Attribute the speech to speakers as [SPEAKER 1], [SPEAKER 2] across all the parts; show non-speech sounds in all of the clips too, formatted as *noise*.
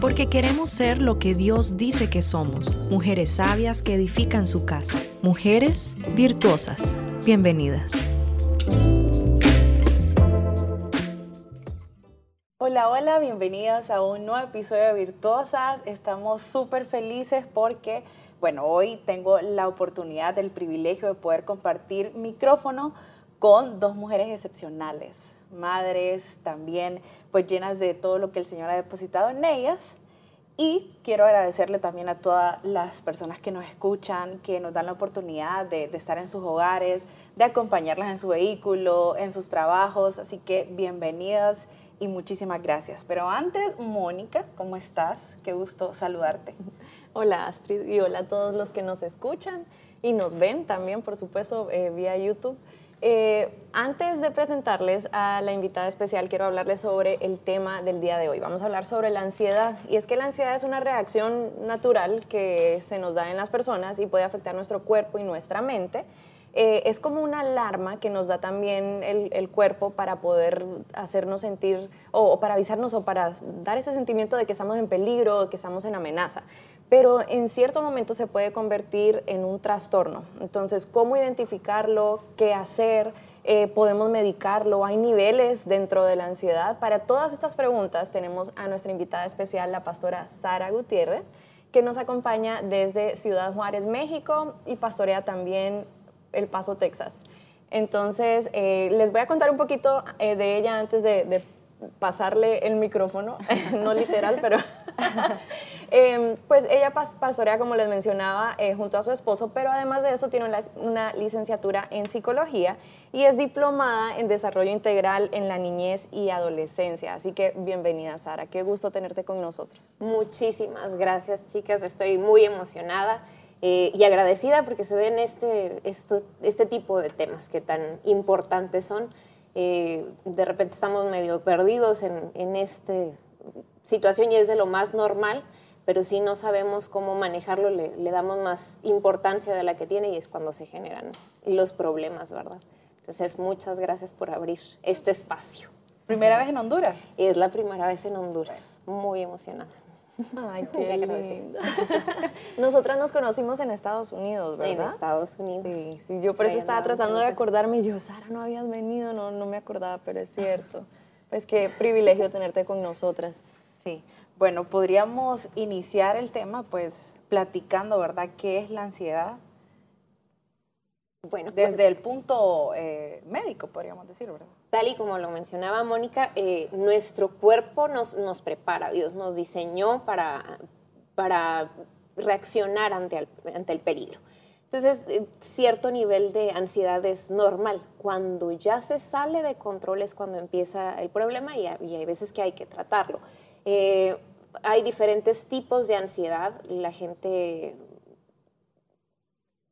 [SPEAKER 1] porque queremos ser lo que Dios dice que somos, mujeres sabias que edifican su casa, mujeres virtuosas. Bienvenidas.
[SPEAKER 2] Hola, hola, bienvenidas a un nuevo episodio de Virtuosas. Estamos súper felices porque, bueno, hoy tengo la oportunidad, el privilegio de poder compartir micrófono con dos mujeres excepcionales, madres también pues llenas de todo lo que el Señor ha depositado en ellas. Y quiero agradecerle también a todas las personas que nos escuchan, que nos dan la oportunidad de, estar en sus hogares, de acompañarlas en su vehículo, en sus trabajos. Así que bienvenidas y muchísimas gracias. Pero antes, Mónica, ¿cómo estás? Qué gusto saludarte.
[SPEAKER 3] Hola Astrid y hola a todos los que nos escuchan y nos ven también, por supuesto, eh, vía YouTube. Eh, antes de presentarles a la invitada especial, quiero hablarles sobre el tema del día de hoy. Vamos a hablar sobre la ansiedad. Y es que la ansiedad es una reacción natural que se nos da en las personas y puede afectar nuestro cuerpo y nuestra mente. Eh, es como una alarma que nos da también el, cuerpo para poder hacernos sentir, o, para avisarnos, o para dar ese sentimiento de que estamos en peligro, que estamos en amenaza. Pero en cierto momento se puede convertir en un trastorno. Entonces, ¿cómo identificarlo? ¿Qué hacer? Eh, ¿Podemos medicarlo? ¿Hay niveles dentro de la ansiedad? Para todas estas preguntas tenemos a nuestra invitada especial, la pastora Sara Gutiérrez, que nos acompaña desde Ciudad Juárez, México, y pastorea también el Paso, Texas. Entonces, eh, les voy a contar un poquito eh, de ella antes de, pasarle el micrófono, *laughs* no literal, pero *laughs* em, pues ella pastorea, como les mencionaba, eh, junto a su esposo, pero además de eso tiene una, licenciatura en psicología y es diplomada en desarrollo integral en la niñez y adolescencia. Así que bienvenida, Sara, qué gusto tenerte con nosotros.
[SPEAKER 4] Muchísimas gracias, chicas, estoy muy emocionada. Eh, y agradecida porque se den este, este tipo de temas que tan importantes son. Eh, de repente estamos medio perdidos en, esta situación y es de lo más normal, pero si no sabemos cómo manejarlo, le, le, damos más importancia de la que tiene y es cuando se generan los problemas, ¿verdad? Entonces, muchas gracias por abrir este espacio.
[SPEAKER 2] ¿Primera vez en Honduras?
[SPEAKER 4] Es la primera vez en Honduras, muy emocionada.
[SPEAKER 3] Ay, *laughs* qué lindo. *laughs* Nosotras nos conocimos en Estados Unidos, ¿verdad?
[SPEAKER 4] En Estados Unidos.
[SPEAKER 3] Sí, sí yo por eso estaba tratando de acordarme. Yo, Sara, no habías venido, no, no me acordaba, pero es cierto. Pues qué privilegio tenerte con nosotras.
[SPEAKER 2] Sí. Bueno, podríamos iniciar el tema, pues, platicando, ¿verdad? ¿Qué es la ansiedad? Bueno, desde pues el punto eh, médico, podríamos decir, ¿verdad?
[SPEAKER 4] Tal y como lo mencionaba Mónica, eh, nuestro cuerpo nos, nos, prepara, Dios nos diseñó para, para reaccionar ante el, ante el peligro. Entonces, eh, cierto nivel de ansiedad es normal. Cuando ya se sale de control es cuando empieza el problema y, hay veces que hay que tratarlo. Hay diferentes tipos de ansiedad. La gente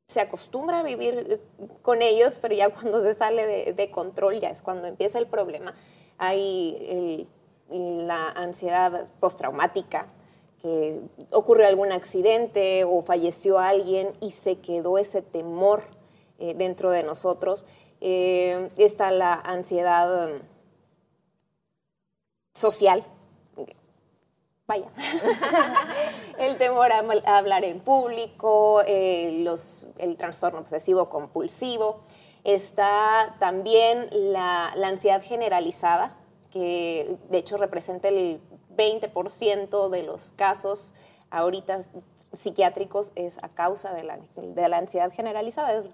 [SPEAKER 4] se acostumbra a vivir eh, con ellos, pero ya cuando se sale de, control ya es cuando empieza el problema. Hay la ansiedad postraumática, que ocurrió algún accidente o falleció alguien y se quedó ese temor eh, dentro de nosotros. Eh, está la ansiedad social, vaya, *laughs* el temor a, hablar en público, eh, los, el trastorno obsesivo compulsivo. Está también la, ansiedad generalizada, que de hecho representa el 20% de los casos ahorita psiquiátricos es a causa de la, de la ansiedad generalizada. Es,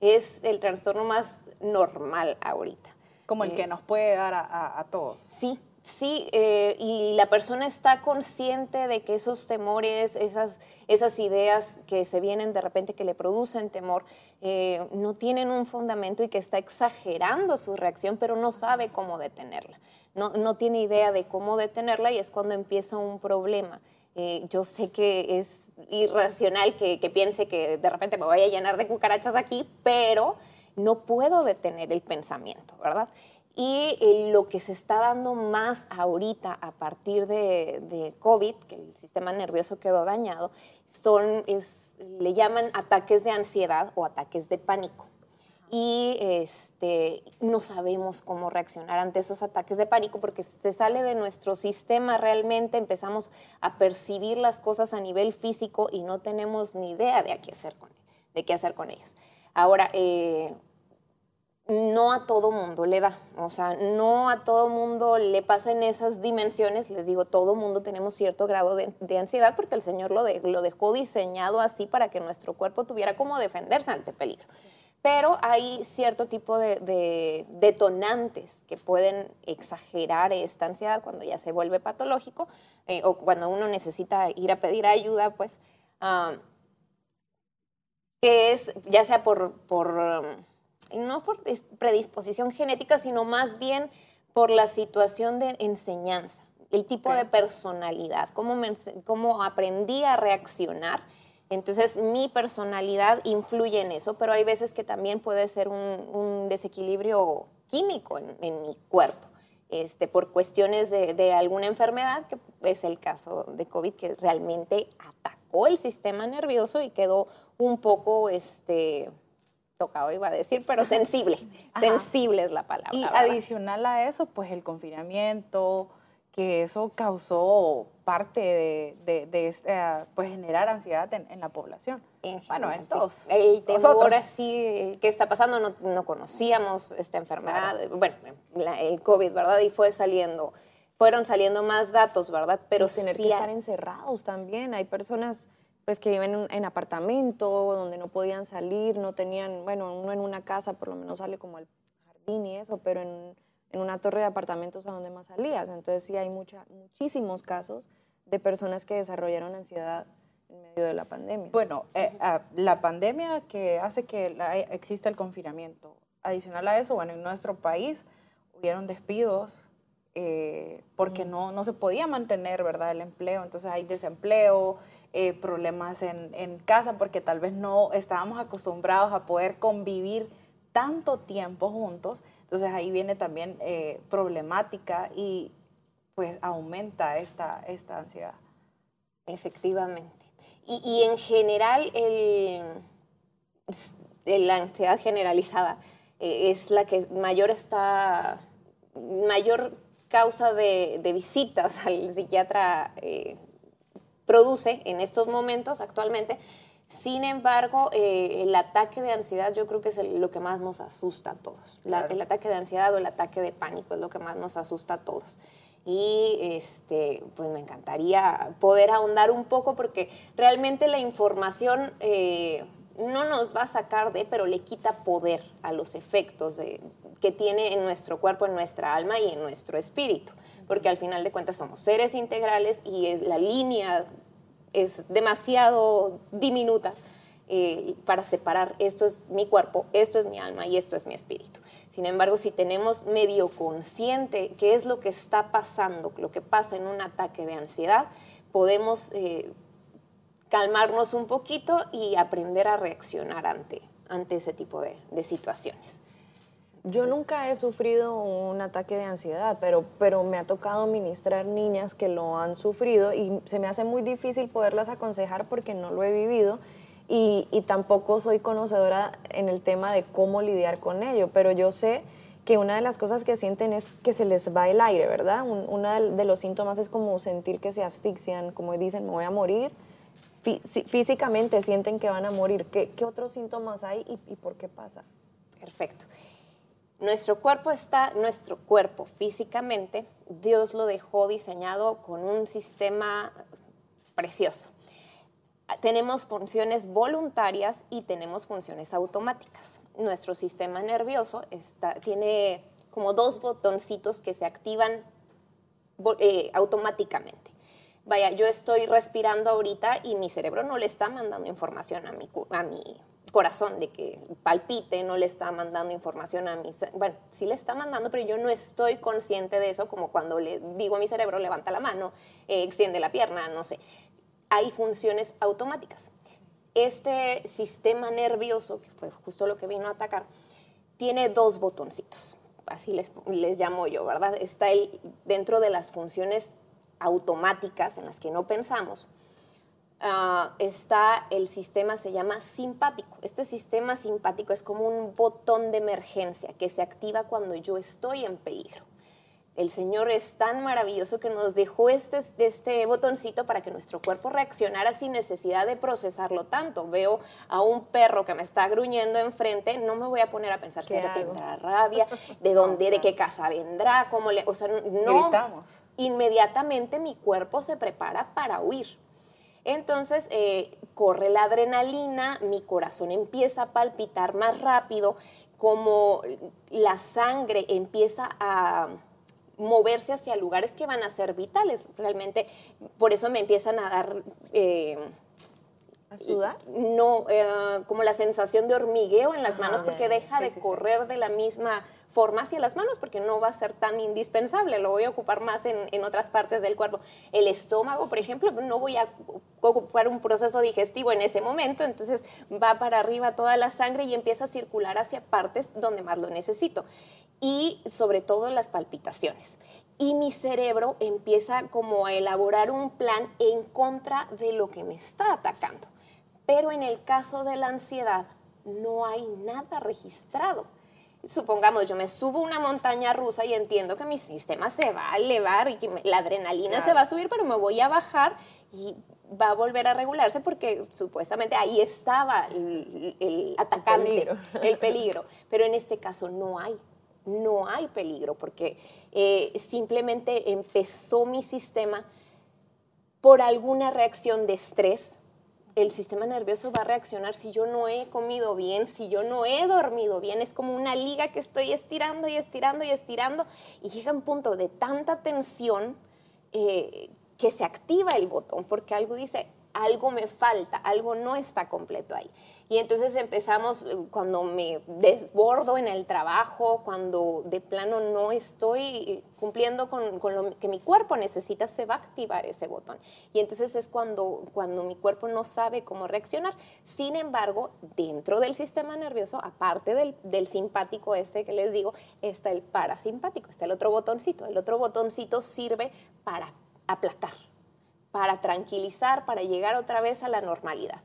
[SPEAKER 4] es, el trastorno más normal ahorita.
[SPEAKER 2] Como el que eh, nos puede dar a, a todos.
[SPEAKER 4] Sí, Sí, eh, y la persona está consciente de que esos temores, esas, esas ideas que se vienen de repente que le producen temor, eh, no tienen un fundamento y que está exagerando su reacción, pero no sabe cómo detenerla. No, no tiene idea de cómo detenerla y es cuando empieza un problema. Eh, yo sé que es irracional que, piense que de repente me voy a llenar de cucarachas aquí, pero no puedo detener el pensamiento, ¿verdad? Y eh, lo que se está dando más ahorita a partir de, COVID, que el sistema nervioso quedó dañado, son, es, le llaman ataques de ansiedad o ataques de pánico. y este, no sabemos cómo reaccionar ante esos ataques de pánico porque se sale de nuestro sistema realmente, empezamos a percibir las cosas a nivel físico y no tenemos ni idea de qué hacer con, de qué hacer con ellos. Ahora, eh, no a todo mundo le da, o sea, no a todo mundo le pasa en esas dimensiones, les digo, todo mundo tenemos cierto grado de, ansiedad porque el Señor lo, lo, dejó diseñado así para que nuestro cuerpo tuviera como defenderse ante peligro. Pero hay cierto tipo de, detonantes que pueden exagerar esta ansiedad cuando ya se vuelve patológico eh, o cuando uno necesita ir a pedir ayuda, pues, que es ya sea por, por no por predisposición genética, sino más bien por la situación de enseñanza, el tipo de personalidad, cómo, cómo aprendí a reaccionar. Entonces mi personalidad influye en eso, pero hay veces que también puede ser un, desequilibrio químico en, mi cuerpo, este, por cuestiones de, alguna enfermedad, que es el caso de COVID, que realmente atacó el sistema nervioso y quedó un poco este, tocado, iba a decir, pero sensible. Sensible es la palabra.
[SPEAKER 2] Y adicional a eso, pues el confinamiento, que eso causó parte de, de, este, pues generar ansiedad en, la población. bueno, en todos.
[SPEAKER 4] El temor así que está pasando, no, no conocíamos esta enfermedad, bueno, el COVID, ¿verdad? Y fue saliendo, fueron saliendo más datos, ¿verdad?
[SPEAKER 3] Pero tener que estar encerrados también. Hay personas pues que viven en, en, apartamento, donde no podían salir, no tenían, bueno, uno en una casa por lo menos sale como al jardín y eso, pero en en una torre de apartamentos a donde más salías. Entonces sí hay mucha, muchísimos casos de personas que desarrollaron ansiedad en medio de la pandemia.
[SPEAKER 2] Bueno, eh, ah, la pandemia que hace que exista el confinamiento. Adicional a eso, bueno, en nuestro país hubieron despidos eh, porque no, no se podía mantener, ¿verdad?, el empleo. Entonces hay desempleo, eh, problemas en, en casa porque tal vez no estábamos acostumbrados a poder convivir tanto tiempo juntos entonces ahí viene también eh, problemática y pues aumenta esta, esta ansiedad.
[SPEAKER 4] Efectivamente. Y, en general el, la ansiedad generalizada eh, es la que mayor está, mayor causa de, visitas al psiquiatra eh, produce en estos momentos actualmente sin embargo, eh, el ataque de ansiedad yo creo que es lo que más nos asusta a todos. El ataque de ansiedad o el ataque de pánico es lo que más nos asusta a todos. Y este, pues me encantaría poder ahondar un poco porque realmente la información eh, no nos va a sacar de, pero le quita poder a los efectos que tiene en nuestro cuerpo, en nuestra alma y en nuestro espíritu. Porque al final de cuentas somos seres integrales y la línea es demasiado diminuta eh, para separar esto es mi cuerpo, esto es mi alma y esto es mi espíritu. Sin embargo, si tenemos medio consciente qué es lo que está pasando, lo que pasa en un ataque de ansiedad, podemos eh, calmarnos un poquito y aprender a reaccionar ante, ante ese tipo de situaciones.
[SPEAKER 3] Yo nunca he sufrido un ataque de ansiedad, pero, pero me ha tocado ministrar niñas que lo han sufrido y se me hace muy difícil poderlas aconsejar porque no lo he vivido y, y tampoco soy conocedora en el tema de cómo lidiar con ello, pero yo sé que una de las cosas que sienten es que se les va el aire, ¿verdad? uno de los síntomas es como sentir que se asfixian, como dicen, me voy a morir. Físicamente sienten que van a morir. ¿Qué, qué otros síntomas hay y, y por qué pasa?
[SPEAKER 4] Perfecto. Nuestro cuerpo está, nuestro cuerpo físicamente, Dios lo dejó diseñado con un sistema precioso. Tenemos funciones voluntarias y tenemos funciones automáticas. Nuestro sistema nervioso está, tiene como dos botoncitos que se activan eh, automáticamente. Vaya, yo estoy respirando ahorita y mi cerebro no le está mandando información a mi, a mi corazón de que palpite, no le está mandando información a mi, bueno, sí le está mandando, pero yo no estoy consciente de eso, como cuando le digo a mi cerebro, levanta la mano, eh, extiende la pierna, no sé. Hay funciones automáticas. Este sistema nervioso, que fue justo lo que vino a atacar, tiene dos botoncitos, así les, les llamo yo, ¿verdad? Está el, dentro de las funciones automáticas en las que no pensamos, ah, está el sistema, se llama simpático. Este sistema simpático es como un botón de emergencia que se activa cuando yo estoy en peligro. El Señor es tan maravilloso que nos dejó este, este botoncito para que nuestro cuerpo reaccionara sin necesidad de procesarlo tanto. Veo a un perro que me está gruñendo enfrente, no me voy a poner a pensar si tendrá rabia, *laughs* de dónde, de qué casa vendrá, cómo le, o sea, no. Inmediatamente mi cuerpo se prepara para huir. Entonces eh, corre la adrenalina, mi corazón empieza a palpitar más rápido, como la sangre empieza a moverse hacia lugares que van a ser vitales. Realmente, por eso me empiezan a dar...
[SPEAKER 3] Eh, ¿A sudar?
[SPEAKER 4] No, eh, como la sensación de hormigueo en las manos porque deja de correr de la misma forma hacia las manos porque no va a ser tan indispensable, lo voy a ocupar más en, en, otras partes del cuerpo. El estómago, por ejemplo, no voy a ocupar un proceso digestivo en ese momento, entonces va para arriba toda la sangre y empieza a circular hacia partes donde más lo necesito y sobre todo las palpitaciones. Y mi cerebro empieza como a elaborar un plan en contra de lo que me está atacando. Pero en el caso de la ansiedad no hay nada registrado. Supongamos, yo me subo una montaña rusa y entiendo que mi sistema se va a elevar y que la adrenalina se va a subir, pero me voy a bajar y va a volver a regularse porque supuestamente ahí estaba el, atacante, el peligro. Pero en este caso no hay no hay peligro porque eh, simplemente empezó mi sistema por alguna reacción de estrés. El sistema nervioso va a reaccionar si yo no he comido bien, si yo no he dormido bien. Es como una liga que estoy estirando y estirando y estirando y llega un punto de tanta tensión eh, que se activa el botón porque algo dice, algo me falta, algo no está completo ahí. Y entonces empezamos, eh, cuando me desbordo en el trabajo, cuando de plano no estoy eh, cumpliendo con, lo que mi cuerpo necesita, se va a activar ese botón. Y entonces es cuando, cuando mi cuerpo no sabe cómo reaccionar. Sin embargo, dentro del sistema nervioso, aparte del, del simpático ese que les digo, está el parasimpático, está el otro botoncito. El otro botoncito sirve para aplacar, para tranquilizar, para llegar otra vez a la normalidad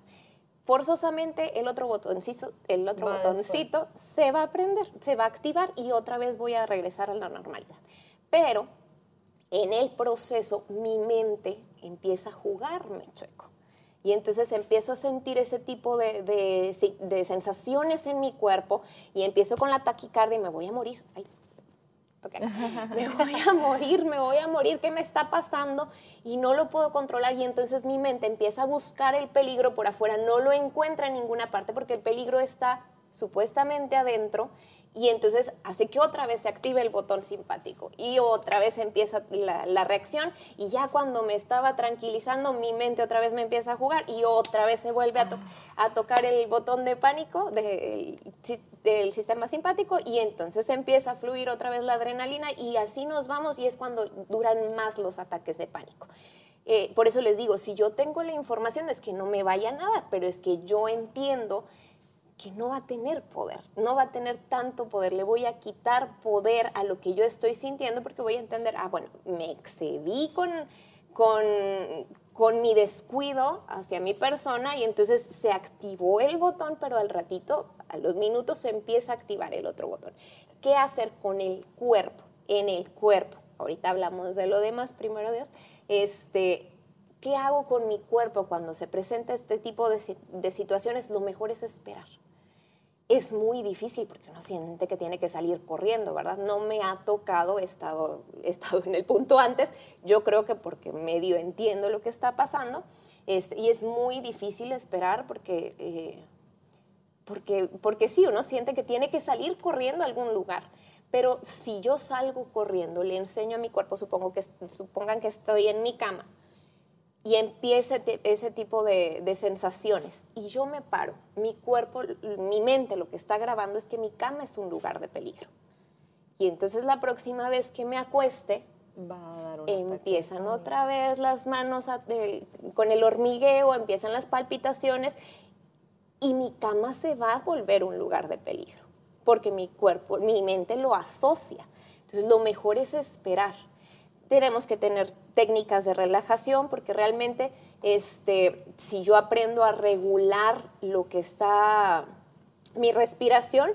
[SPEAKER 4] forzosamente el otro botoncito, el otro botoncito se va a prender, se va a activar y otra vez voy a regresar a la normalidad. Pero en el proceso mi mente empieza a jugarme chueco. Y entonces empiezo a sentir ese tipo de, de, sensaciones en mi cuerpo y empiezo con la taquicardia y me voy a morir. Ay, me voy a morir, me voy a morir, ¿qué me está pasando? Y no lo puedo controlar y entonces mi mente empieza a buscar el peligro por afuera, no lo encuentra en ninguna parte porque el peligro está supuestamente adentro y entonces hace que otra vez se active el botón simpático y otra vez empieza la, reacción y ya cuando me estaba tranquilizando mi mente otra vez me empieza a jugar y otra vez se vuelve a, tocar el botón de pánico del sistema simpático y entonces empieza a fluir otra vez la adrenalina y así nos vamos y es cuando duran más los ataques de pánico. Eh, por eso les digo, si yo tengo la información es que no me vaya nada, pero es que yo entiendo que no va a tener poder, no va a tener tanto poder, le voy a quitar poder a lo que yo estoy sintiendo porque voy a entender, ah, bueno, me excedí con, con, con mi descuido hacia mi persona y entonces se activó el botón, pero al ratito, a los minutos, se empieza a activar el otro botón. ¿Qué hacer con el cuerpo? En el cuerpo. Ahorita hablamos de lo demás, primero Dios. Este, ¿Qué hago con mi cuerpo cuando se presenta este tipo de, de situaciones? Lo mejor es esperar es muy difícil porque uno siente que tiene que salir corriendo, ¿verdad? No me ha tocado, he estado, estado en el punto antes, yo creo que porque medio entiendo lo que está pasando, y es muy difícil esperar porque, eh, porque, porque sí, uno siente que tiene que salir corriendo a algún lugar. Pero si yo salgo corriendo, le enseño a mi cuerpo, supongo que, supongan que estoy en mi cama, y empieza ese tipo de, sensaciones. Y yo me paro, mi cuerpo, mi mente lo que está grabando es que mi cama es un lugar de peligro. Y entonces la próxima vez que me acueste, empiezan otra vez las manos con el hormigueo, empiezan las palpitaciones y mi cama se va a volver un lugar de peligro, porque mi cuerpo, mi mente lo asocia. Entonces lo mejor es esperar tenemos que tener técnicas de relajación porque realmente este, si yo aprendo a regular lo que está mi respiración,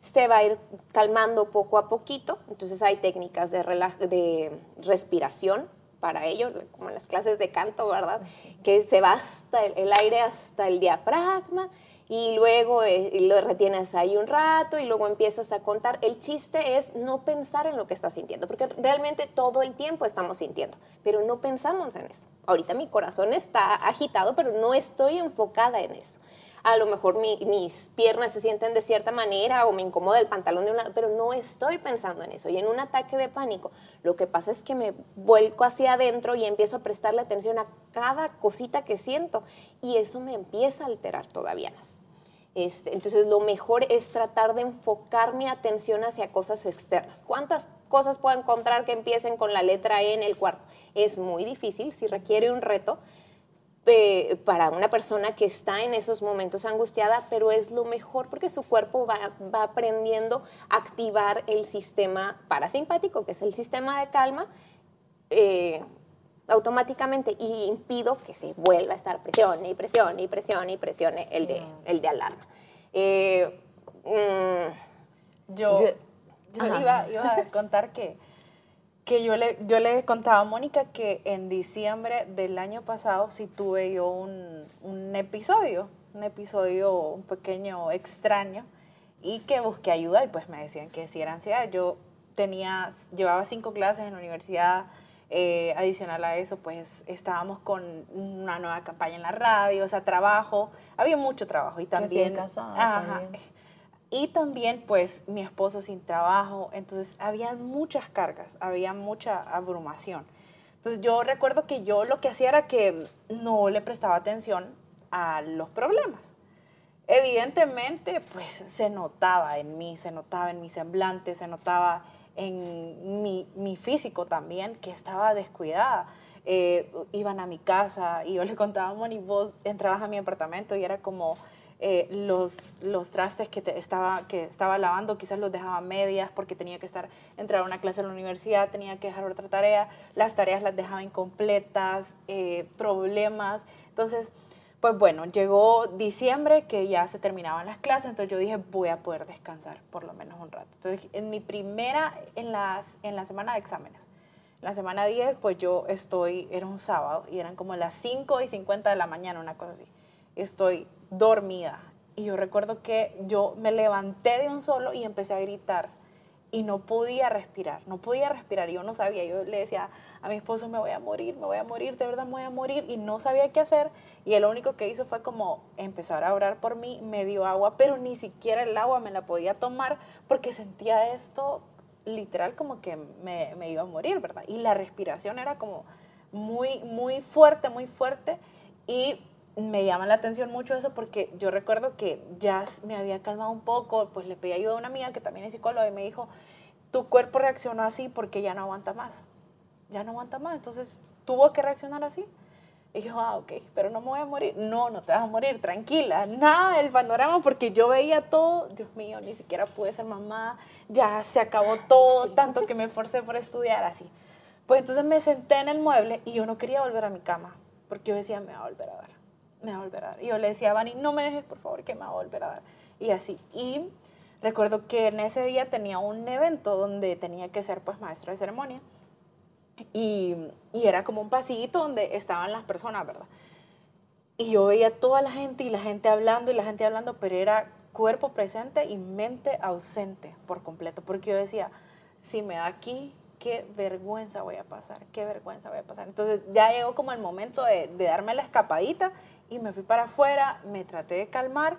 [SPEAKER 4] se va a ir calmando poco a poquito. Entonces hay técnicas de, de respiración para ello, como en las clases de canto, ¿verdad? Que se va hasta el, aire hasta el diafragma y luego eh, lo retienes ahí un rato y luego empiezas a contar. El chiste es no pensar en lo que estás sintiendo, porque realmente todo el tiempo estamos sintiendo, pero no pensamos en eso. Ahorita mi corazón está agitado, pero no estoy enfocada en eso a lo mejor mis piernas se sienten de cierta manera o me incomoda el pantalón de un lado, pero no estoy pensando en eso. Y en un ataque de pánico, lo que pasa es que me vuelco hacia adentro y empiezo a prestarle atención a cada cosita que siento y eso me empieza a alterar todavía más. Este, entonces lo mejor es tratar de enfocar mi atención hacia cosas externas. ¿Cuántas cosas puedo encontrar que empiecen con la letra E en el cuarto? Es muy difícil, si requiere un reto, para una persona que está en esos momentos angustiada, pero es lo mejor porque su cuerpo va, aprendiendo a activar el sistema parasimpático, que es el sistema de calma, eh, automáticamente y impido que se vuelva a estar presione y presione y presione y presione el de, el de alarma. Eh,
[SPEAKER 2] mm, yo, iba, iba a contar que que yo le, yo le contaba a Mónica que en diciembre del año pasado sí tuve yo un, un episodio, un episodio un pequeño extraño y que busqué ayuda y pues me decían que si era ansiedad. Yo tenía, llevaba cinco clases en la universidad, eh, adicional a eso pues estábamos con una nueva campaña en la radio, o sea, trabajo, había mucho trabajo y también...
[SPEAKER 3] Casada, también
[SPEAKER 2] y también, pues, mi esposo sin trabajo. Entonces, había muchas cargas, había mucha abrumación. Entonces, yo recuerdo que yo lo que hacía era que no le prestaba atención a los problemas. Evidentemente, pues, se notaba en mí, se notaba en mi semblante, se notaba en mi, mi físico también, que estaba descuidada. Eh, iban a mi casa y yo le contaba Moni, vos entrabas a mi apartamento y era como eh, los, los trastes que, estaba, que estaba lavando, quizás los dejaba medias porque tenía que estar, entrar a una clase en la universidad, tenía que dejar otra tarea, las tareas las dejaba incompletas, eh, problemas. Entonces, pues bueno, llegó diciembre que ya se terminaban las clases, entonces yo dije, voy a poder descansar por lo menos un rato. Entonces, en mi primera, en, las, en la semana de exámenes, la semana 10, pues yo estoy, era un sábado y eran como las 5 y 50 de la mañana, una cosa así. Estoy dormida. Y yo recuerdo que yo me levanté de un solo y empecé a gritar y no podía respirar, no podía respirar. Yo no sabía, yo le decía a mi esposo, me voy a morir, me voy a morir, de verdad me voy a morir. Y no sabía qué hacer. Y él lo único que hizo fue como empezar a orar por mí, me dio agua, pero ni siquiera el agua me la podía tomar porque sentía esto literal como que me, me iba a morir, ¿verdad? Y la respiración era como muy, muy fuerte, muy fuerte. Y me llama la atención mucho eso porque yo recuerdo que ya me había calmado un poco, pues le pedí ayuda a una amiga que también es psicóloga y me dijo, tu cuerpo reaccionó así porque ya no aguanta más, ya no aguanta más, entonces tuvo que reaccionar así. Y yo, ah, ok, pero no me voy a morir. No, no te vas a morir, tranquila. Nada del panorama porque yo veía todo, Dios mío, ni siquiera pude ser mamá, ya se acabó todo, tanto que me esforcé por estudiar así. Pues entonces me senté en el mueble y yo no quería volver a mi cama porque yo decía, me va a volver a dar me va a volver a dar. Y yo le decía a Vani, no me dejes, por favor, que me va a volver a dar. Y así. Y recuerdo que en ese día tenía un evento donde tenía que ser pues maestra de ceremonia. Y, y era como un pasillito donde estaban las personas, ¿verdad? Y yo veía toda la gente y la gente hablando y la gente hablando, pero era cuerpo presente y mente ausente por completo. Porque yo decía, si me da aquí, qué vergüenza voy a pasar, qué vergüenza voy a pasar. Entonces ya llegó como el momento de, de darme la escapadita y me fui para afuera, me traté de calmar,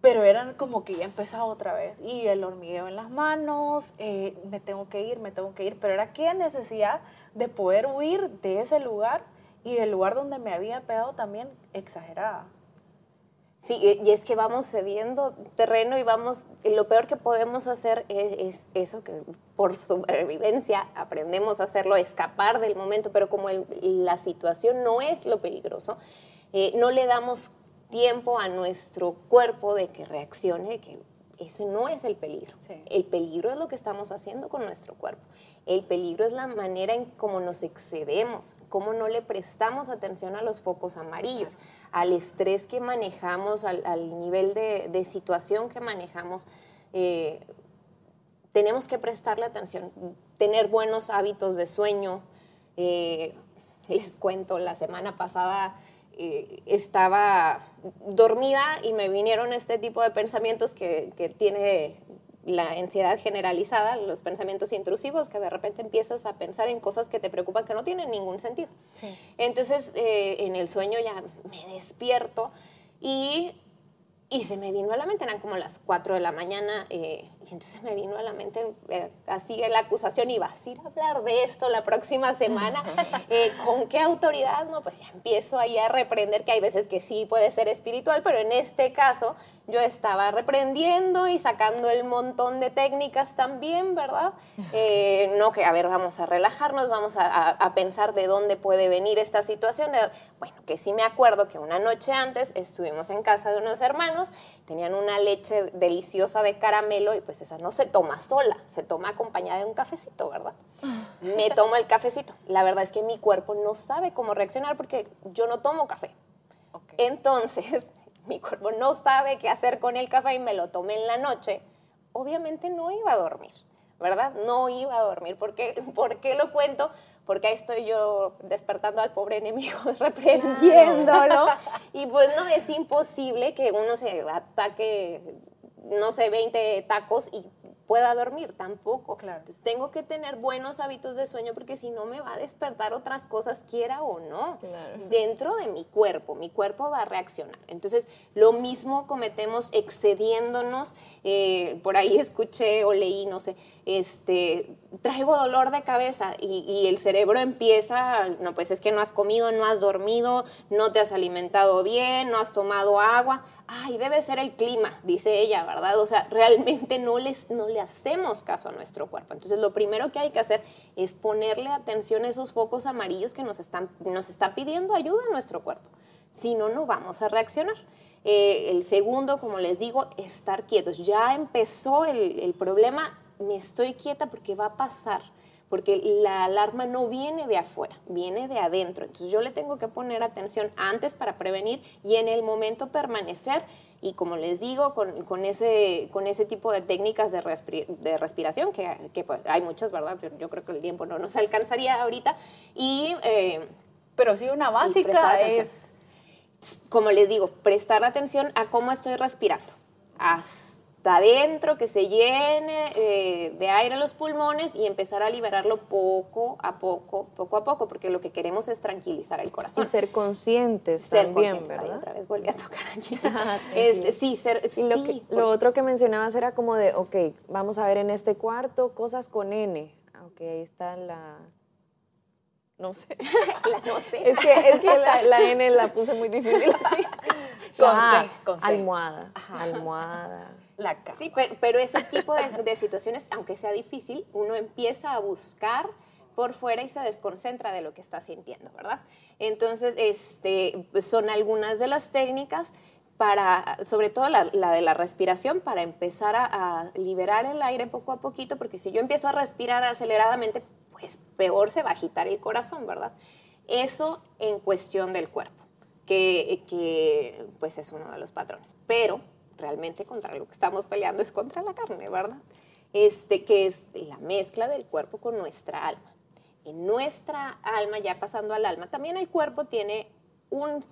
[SPEAKER 2] pero eran como que ya empezaba otra vez y el hormigueo en las manos, eh, me tengo que ir, me tengo que ir, pero era aquella necesidad de poder huir de ese lugar y del lugar donde me había pegado también exagerada.
[SPEAKER 4] Sí, y es que vamos cediendo terreno y vamos, lo peor que podemos hacer es, eso, que por supervivencia aprendemos a hacerlo, escapar del momento, pero como la situación no es lo peligroso, eh, no le damos tiempo a nuestro cuerpo de que reaccione, que ese no es el peligro. El peligro es lo que estamos haciendo con nuestro cuerpo. El peligro es la manera en cómo nos excedemos, cómo no le prestamos atención a los focos amarillos, al estrés que manejamos, al, nivel de, situación que manejamos. Eh, tenemos que prestarle atención, tener buenos hábitos de sueño. Eh, les cuento, la semana pasada eh, estaba dormida y me vinieron este tipo de pensamientos que, que, tiene la ansiedad generalizada, los pensamientos intrusivos, que de repente empiezas a pensar en cosas que te preocupan que no tienen ningún sentido. Entonces, eh, en el sueño ya me despierto y y se me vino a la mente, eran como las 4 de la mañana, eh, y entonces me vino a la mente eh, así la acusación, y vas a ir a hablar de esto la próxima semana, *laughs* eh, ¿con qué autoridad? No, pues ya empiezo ahí a reprender, que hay veces que sí puede ser espiritual, pero en este caso yo estaba reprendiendo y sacando el montón de técnicas también, ¿verdad? Eh, no que, a ver, vamos a relajarnos, vamos a, pensar de dónde puede venir esta situación. Bueno, que sí me acuerdo que una noche antes estuvimos en casa de unos hermanos, tenían una leche deliciosa de caramelo y pues esa no se toma sola, se toma acompañada de un cafecito, ¿verdad? *laughs* Me tomo el cafecito. La verdad es que mi cuerpo no sabe cómo reaccionar porque yo no tomo café. Entonces, *laughs* mi cuerpo no sabe qué hacer con el café y me lo tomé en la noche, obviamente no iba a dormir, ¿verdad? No iba a dormir. ¿Por qué, *laughs* ¿Por qué lo cuento? Porque ahí estoy yo despertando al pobre enemigo, *laughs* reprendiéndolo. Y pues no, es imposible que uno se ataque, no sé, 20 tacos y pueda dormir, tampoco. Claro. Entonces tengo que tener buenos hábitos de sueño porque si no me va a despertar otras cosas, quiera o no, dentro de mi cuerpo. Mi cuerpo va a reaccionar. Entonces, lo mismo cometemos excediéndonos. Eh, por ahí escuché o leí, no sé, este, traigo dolor de cabeza y, y, el cerebro empieza, no, pues es que no has comido, no has dormido, no te has alimentado bien, no has tomado agua ay, debe ser el clima, dice ella, ¿verdad? O sea, realmente no, les, no le hacemos caso a nuestro cuerpo. Entonces, lo primero que hay que hacer es ponerle atención a esos focos amarillos que nos están, nos está pidiendo ayuda a nuestro cuerpo. Si no, no vamos a reaccionar. Eh, el segundo, como les digo, estar quietos. Ya empezó el, el problema, me estoy quieta porque va a pasar porque la alarma no viene de afuera, viene de adentro. Entonces yo le tengo que poner atención antes para prevenir y en el momento permanecer. Y como les digo, con, ese, con ese tipo de técnicas de, de respiración, que, pues, hay muchas, ¿verdad? Yo, creo que el tiempo no nos alcanzaría ahorita. Y,
[SPEAKER 2] eh, Pero sí, una básica es...
[SPEAKER 4] Como les digo, prestar atención a cómo estoy respirando adentro, que se llene eh, de aire los pulmones y empezar a liberarlo poco a poco, poco a poco, porque lo que queremos es tranquilizar el corazón.
[SPEAKER 3] Y ser conscientes ser también, conscientes.
[SPEAKER 4] ¿verdad? otra vez volví a tocar aquí. *laughs*
[SPEAKER 3] Este, sí, ser, sí, lo, lo, otro que mencionabas era como de, ok, vamos a ver en este cuarto cosas con N. Ah, ok, ahí está la... No sé. *laughs*
[SPEAKER 4] la no sé.
[SPEAKER 3] Es que, es que la, la N la puse muy difícil. *laughs* con, ah, C, con C. Almohada. Almohada
[SPEAKER 4] Sí, pero, ese tipo de, situaciones, aunque sea difícil, uno empieza a buscar por fuera y se desconcentra de lo que está sintiendo, ¿verdad? Entonces, este, son algunas de las técnicas para, sobre todo la, de la respiración, para empezar a, liberar el aire poco a poquito, porque si yo empiezo a respirar aceleradamente, pues peor se va a agitar el corazón, ¿verdad? Eso en cuestión del cuerpo, que, que pues es uno de los patrones. Pero realmente contra lo que estamos peleando es contra la carne, ¿verdad? Este, que es la mezcla del cuerpo con nuestra alma. En nuestra alma, ya pasando al alma, también el cuerpo tiene un,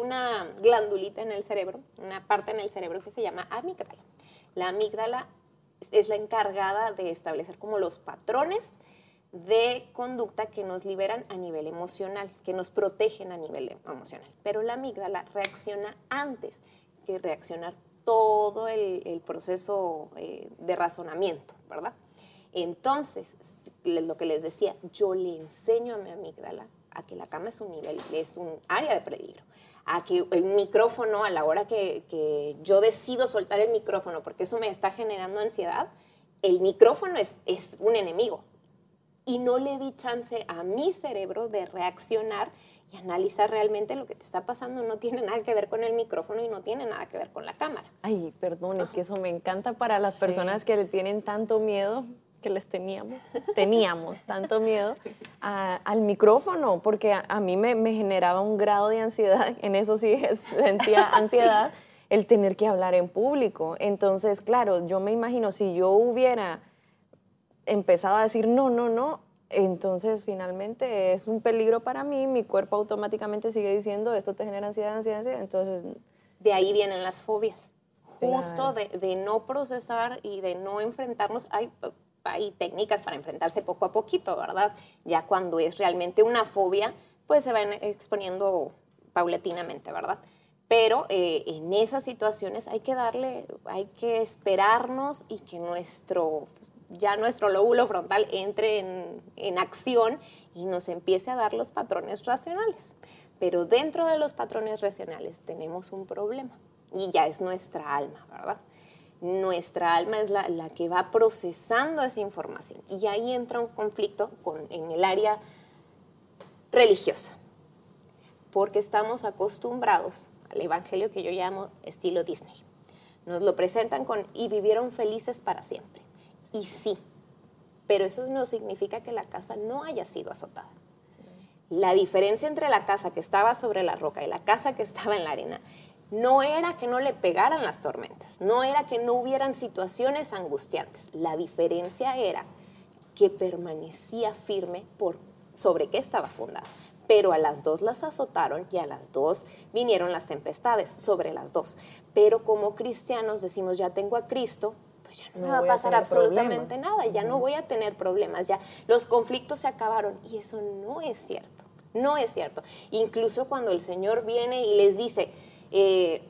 [SPEAKER 4] una glandulita en el cerebro, una parte en el cerebro que se llama amígdala. La amígdala es la encargada de establecer como los patrones de conducta que nos liberan a nivel emocional, que nos protegen a nivel emocional. Pero la amígdala reacciona antes que reaccionar todo el, proceso eh, de razonamiento, ¿verdad? Entonces, lo que les decía, yo le enseño a mi amígdala a que la cama es un nivel, es un área de peligro, a que el micrófono, a la hora que, yo decido soltar el micrófono, porque eso me está generando ansiedad, el micrófono es un enemigo. Y no le di chance a mi cerebro de reaccionar y analizar realmente lo que te está pasando. No tiene nada que ver con el micrófono y no tiene nada que ver con la cámara.
[SPEAKER 3] Ay, perdón, es que eso me encanta para las personas que le tienen tanto miedo. que les teníamos, *laughs* teníamos tanto miedo al micrófono, porque a, mí me, generaba un grado de ansiedad, en eso sí *laughs* sentía ansiedad, el tener que hablar en público. Entonces, claro, yo me imagino, si yo hubiera empezado a decir no, no, no, entonces finalmente es un peligro para mí, mi cuerpo automáticamente sigue diciendo, esto te genera ansiedad, ansiedad, ansiedad, entonces...
[SPEAKER 4] De ahí vienen las fobias, justo de, de no procesar y de no enfrentarnos. Hay, hay técnicas para enfrentarse poco a poquito, ¿verdad? Ya cuando es realmente una fobia, pues se van exponiendo paulatinamente, ¿verdad? Pero eh, en esas situaciones hay que darle, hay que esperarnos y que nuestro, ya nuestro lóbulo frontal entre en, en acción y nos empiece a dar los patrones racionales. Pero dentro de los patrones racionales tenemos un problema y ya es nuestra alma, ¿verdad? nuestra alma es la, que va procesando esa información. Y ahí entra un conflicto con, en el área religiosa, porque estamos acostumbrados al evangelio que yo llamo estilo Disney. Nos lo presentan con y vivieron felices para siempre. Y sí, pero eso no significa que la casa no haya sido azotada. La diferencia entre la casa que estaba sobre la roca y la casa que estaba en la arena no era que no le pegaran las tormentas, no era que no hubieran situaciones angustiantes. La diferencia era que permanecía firme por sobre qué estaba fundada. Pero a las dos las azotaron y a las dos vinieron las tempestades, sobre las dos. Pero como cristianos decimos, ya tengo a Cristo, pues ya no, me va a pasar absolutamente nada, ya no voy a tener problemas, ya los conflictos se acabaron. Y eso no es cierto, no es cierto. Incluso cuando el Señor viene y les dice, eh,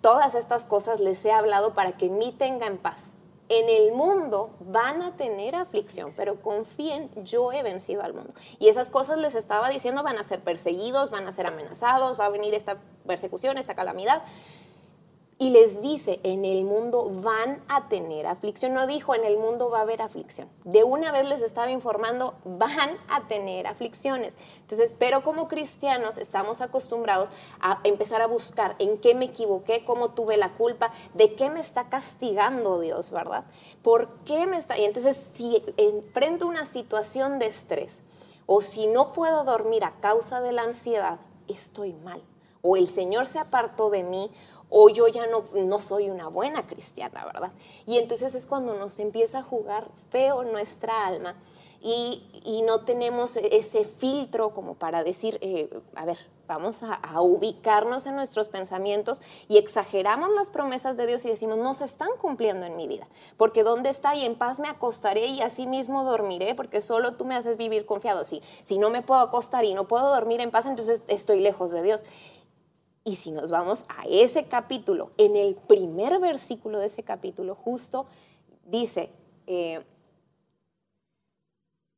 [SPEAKER 4] todas estas cosas les he hablado para que en mí tengan paz. En el mundo van a tener aflicción, pero confíen, yo he vencido al mundo. Y esas cosas les estaba diciendo, van a ser perseguidos, van a ser amenazados, va a venir esta persecución, esta calamidad y les dice, en el mundo van a tener aflicción. No dijo, en el mundo va a haber aflicción. De una vez les estaba informando, van a tener aflicciones. Entonces, pero como cristianos estamos acostumbrados a empezar a buscar en qué me equivoqué, cómo tuve la culpa, de qué me está castigando Dios, ¿verdad? ¿Por qué me está... Y entonces, si enfrento una situación de estrés o si no puedo dormir a causa de la ansiedad, estoy mal. O el Señor se apartó de mí o yo ya no, no soy una buena cristiana, ¿verdad? Y entonces es cuando nos empieza a jugar feo nuestra alma y, no tenemos ese filtro como para decir, eh, a ver, vamos a, ubicarnos en nuestros pensamientos y exageramos las promesas de Dios y decimos, no se están cumpliendo en mi vida, porque ¿dónde está? Y en paz me acostaré y así mismo dormiré, porque solo tú me haces vivir confiado. Si, si no me puedo acostar y no puedo dormir en paz, entonces estoy lejos de Dios. Y si nos vamos a ese capítulo, en el primer versículo de ese capítulo, justo dice, eh,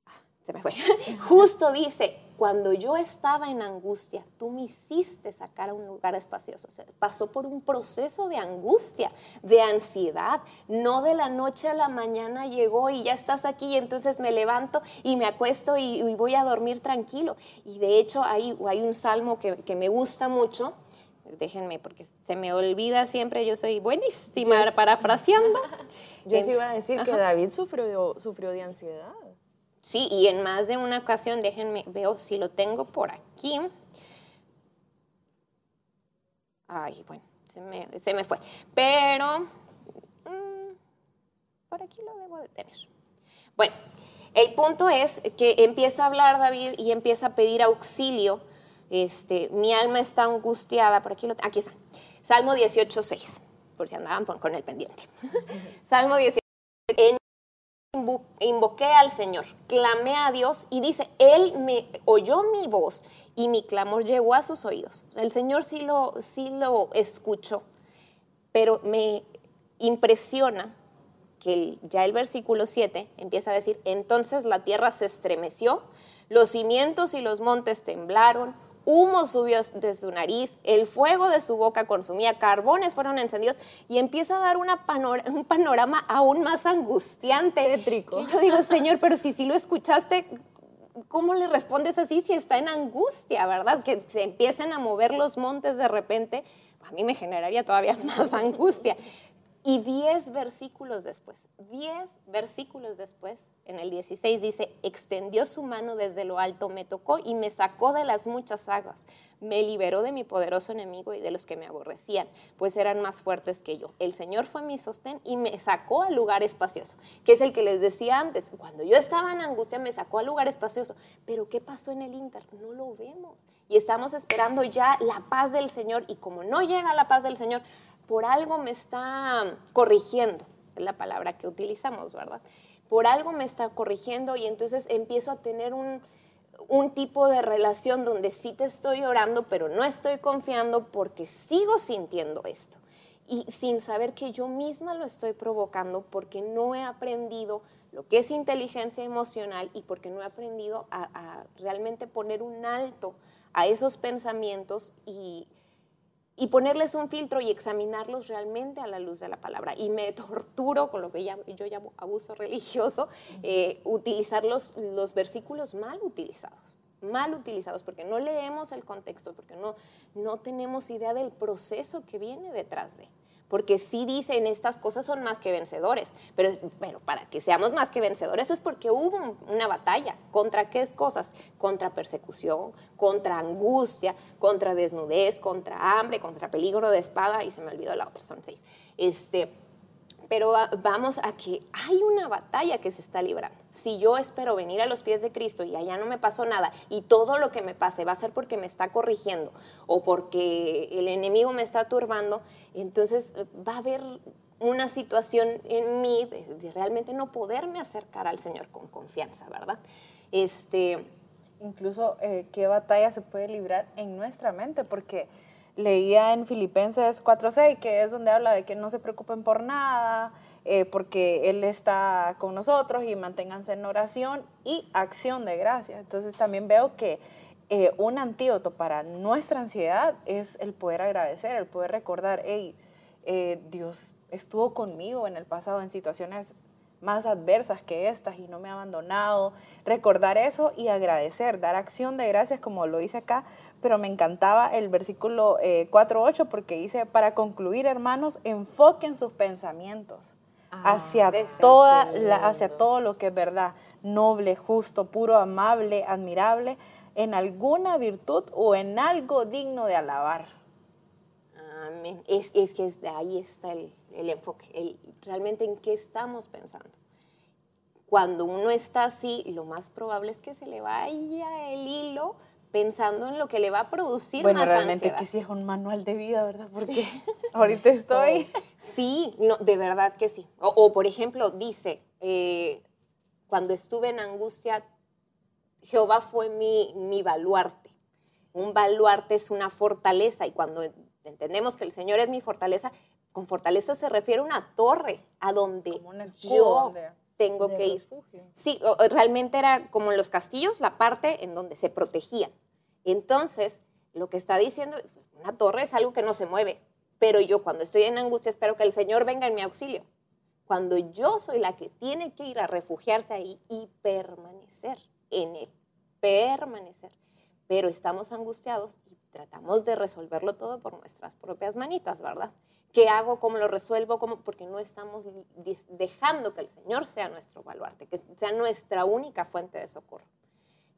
[SPEAKER 4] ah, se me fue, *laughs* justo dice, cuando yo estaba en angustia, tú me hiciste sacar a un lugar espacioso. pasó por un proceso de angustia, de ansiedad. No de la noche a la mañana llegó y ya estás aquí y entonces me levanto y me acuesto y, voy a dormir tranquilo. Y de hecho hay, un salmo que me gusta mucho déjenme, porque se me olvida siempre, yo soy buenísima parafraseando. *laughs*
[SPEAKER 3] yo sí iba a decir que David sufrió, sufrió de ansiedad.
[SPEAKER 4] Sí, y en más de una ocasión, déjenme, veo si lo tengo por aquí. Ay, bueno, se me, se me fue. Pero, mm, por aquí lo debo de tener. Bueno, el punto es que empieza a hablar David y empieza a pedir auxilio este, mi alma está angustiada, por aquí, lo, aquí está, Salmo 18, 6, por si andaban con el pendiente. *laughs* Salmo 18, invoqué al Señor, clamé a Dios y dice, Él me oyó mi voz y mi clamor llegó a sus oídos. El Señor sí lo, sí lo escuchó, pero me impresiona que ya el versículo 7 empieza a decir, entonces la tierra se estremeció, los cimientos y los montes temblaron, humo subió de su nariz, el fuego de su boca consumía, carbones fueron encendidos y empieza a dar una un panorama aún más angustiante.
[SPEAKER 3] Tétrico.
[SPEAKER 4] yo digo, Señor, pero si sí lo escuchaste, ¿cómo le respondes así si está en angustia, verdad? Que se empiecen a mover los montes de repente, a mí me generaría todavía *laughs* más angustia. Y diez versículos después, diez versículos después, en el 16 dice, extendió su mano desde lo alto, me tocó y me sacó de las muchas aguas me liberó de mi poderoso enemigo y de los que me aborrecían, pues eran más fuertes que yo. El Señor fue mi sostén y me sacó al lugar espacioso, que es el que les decía antes, cuando yo estaba en angustia me sacó al lugar espacioso. Pero ¿qué pasó en el Inter? No lo vemos. Y estamos esperando ya la paz del Señor y como no llega la paz del Señor, por algo me está corrigiendo, es la palabra que utilizamos, ¿verdad? Por algo me está corrigiendo y entonces empiezo a tener un un tipo de relación donde sí te estoy orando, pero no estoy confiando porque sigo sintiendo esto. Y sin saber que yo misma lo estoy provocando porque no he aprendido lo que es inteligencia emocional y porque no he aprendido a, a realmente poner un alto a esos pensamientos y y ponerles un filtro y examinarlos realmente a la luz de la palabra. Y me torturo con lo que yo llamo abuso religioso, eh, utilizar los, los versículos mal utilizados mal utilizados, porque no leemos el contexto, porque no, no tenemos idea del proceso que viene detrás de porque sí dicen estas cosas son más que vencedores, pero, pero para que seamos más que vencedores es porque hubo una batalla. ¿Contra qué cosas? Contra persecución, contra angustia, contra desnudez, contra hambre, contra peligro de espada, y se me olvidó la otra, son seis. Este, pero vamos a que hay una batalla que se está librando. Si yo espero venir a los pies de Cristo y allá no me pasó nada y todo lo que me pase va a ser porque me está corrigiendo o porque el enemigo me está turbando, entonces eh, va a haber una situación en mí de, realmente no poderme acercar al Señor con confianza, ¿verdad? Este,
[SPEAKER 2] Incluso eh, qué batalla se puede librar en nuestra mente, porque leía en Filipenses 4.6, que es donde habla de que no se preocupen por nada, eh, porque Él está con nosotros y manténganse en oración y acción de gracias. Entonces también veo que eh, un antídoto para nuestra ansiedad es el poder agradecer, el poder recordar, hey, eh, Dios estuvo conmigo en el pasado en situaciones más adversas que estas y no me ha abandonado. Recordar eso y agradecer, dar acción de gracias como lo dice acá, pero me encantaba el versículo eh, 4.8 porque dice, para concluir, hermanos, enfoquen sus pensamientos ah, hacia, toda hacia todo lo que es verdad, noble, justo, puro, amable, admirable, en alguna virtud o en algo digno de alabar.
[SPEAKER 4] Amén. Es, es que ahí está el, el enfoque, el, realmente en qué estamos pensando. Cuando uno está así, lo más probable es que se le vaya el hilo pensando en lo que le va a producir
[SPEAKER 2] bueno, realmente que sí es un manual de vida, ¿verdad? Porque *laughs* ahorita estoy... *laughs*
[SPEAKER 4] Sí, no, de verdad que sí. O, por ejemplo, dice, eh, cuando estuve en angustia, Jehová fue mi, mi baluarte. Un baluarte es una fortaleza y cuando entendemos que el Señor es mi fortaleza, con fortaleza se refiere a una torre a donde yo tengo que ir. Sí, realmente era como en los castillos, la parte en donde se protegían. Entonces, lo que está diciendo, una torre es algo que no se mueve, pero yo cuando estoy en angustia espero que el Señor venga en mi auxilio. Cuando yo soy la que tiene que ir a refugiarse ahí y permanecer en él, permanecer. Pero estamos angustiados y tratamos de resolverlo todo por nuestras propias manitas, ¿verdad? ¿Qué hago? ¿Cómo lo resuelvo? ¿Cómo? Porque no estamos dejando que el Señor sea nuestro baluarte, que sea nuestra única fuente de socorro.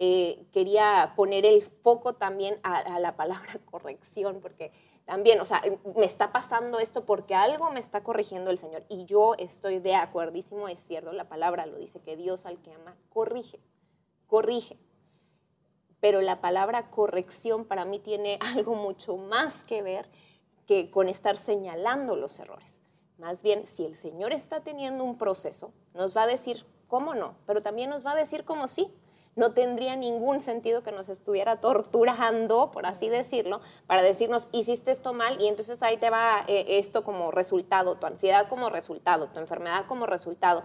[SPEAKER 4] Eh, quería poner el foco también a, la palabra *laughs* corrección, porque también, o sea, me está pasando esto porque algo me está corrigiendo el Señor. Y yo estoy de acuerdísimo, es cierto, la palabra lo dice, que Dios al que ama corrige, corrige. Pero la palabra corrección para mí tiene *laughs* algo mucho más que ver que con estar señalando los errores. Más bien, si el Señor está teniendo un proceso, nos va a decir cómo no, pero también nos va a decir cómo sí. No tendría ningún sentido que nos estuviera *laughs* torturando, por así decirlo, para decirnos, hiciste esto mal y entonces ahí te va eh, esto como resultado, tu ansiedad como resultado, tu enfermedad como resultado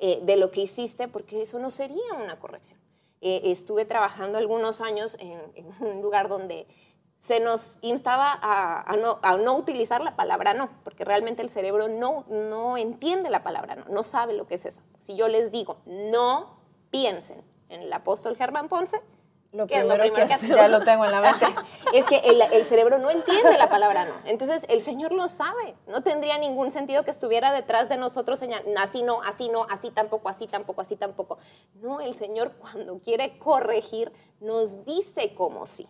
[SPEAKER 4] eh, de lo que hiciste, porque eso no sería una corrección. Eh, estuve trabajando algunos años en un lugar donde se nos instaba a, no, utilizar la palabra no, porque realmente el cerebro no, no entiende la palabra no, no sabe lo que es eso. Si yo les digo, no piensen en el apóstol Germán Ponce,
[SPEAKER 2] Lo
[SPEAKER 4] ¿Qué es lo
[SPEAKER 2] primero,
[SPEAKER 4] primero
[SPEAKER 2] que,
[SPEAKER 4] que
[SPEAKER 2] hace- ya lo tengo en la mente. *laughs*
[SPEAKER 4] es que el, el cerebro no entiende la palabra no. Entonces el Señor lo sabe. No tendría ningún sentido que estuviera detrás de nosotros señalando, así no, así no, así tampoco, así tampoco, así tampoco. No, el Señor cuando quiere corregir nos dice como sí.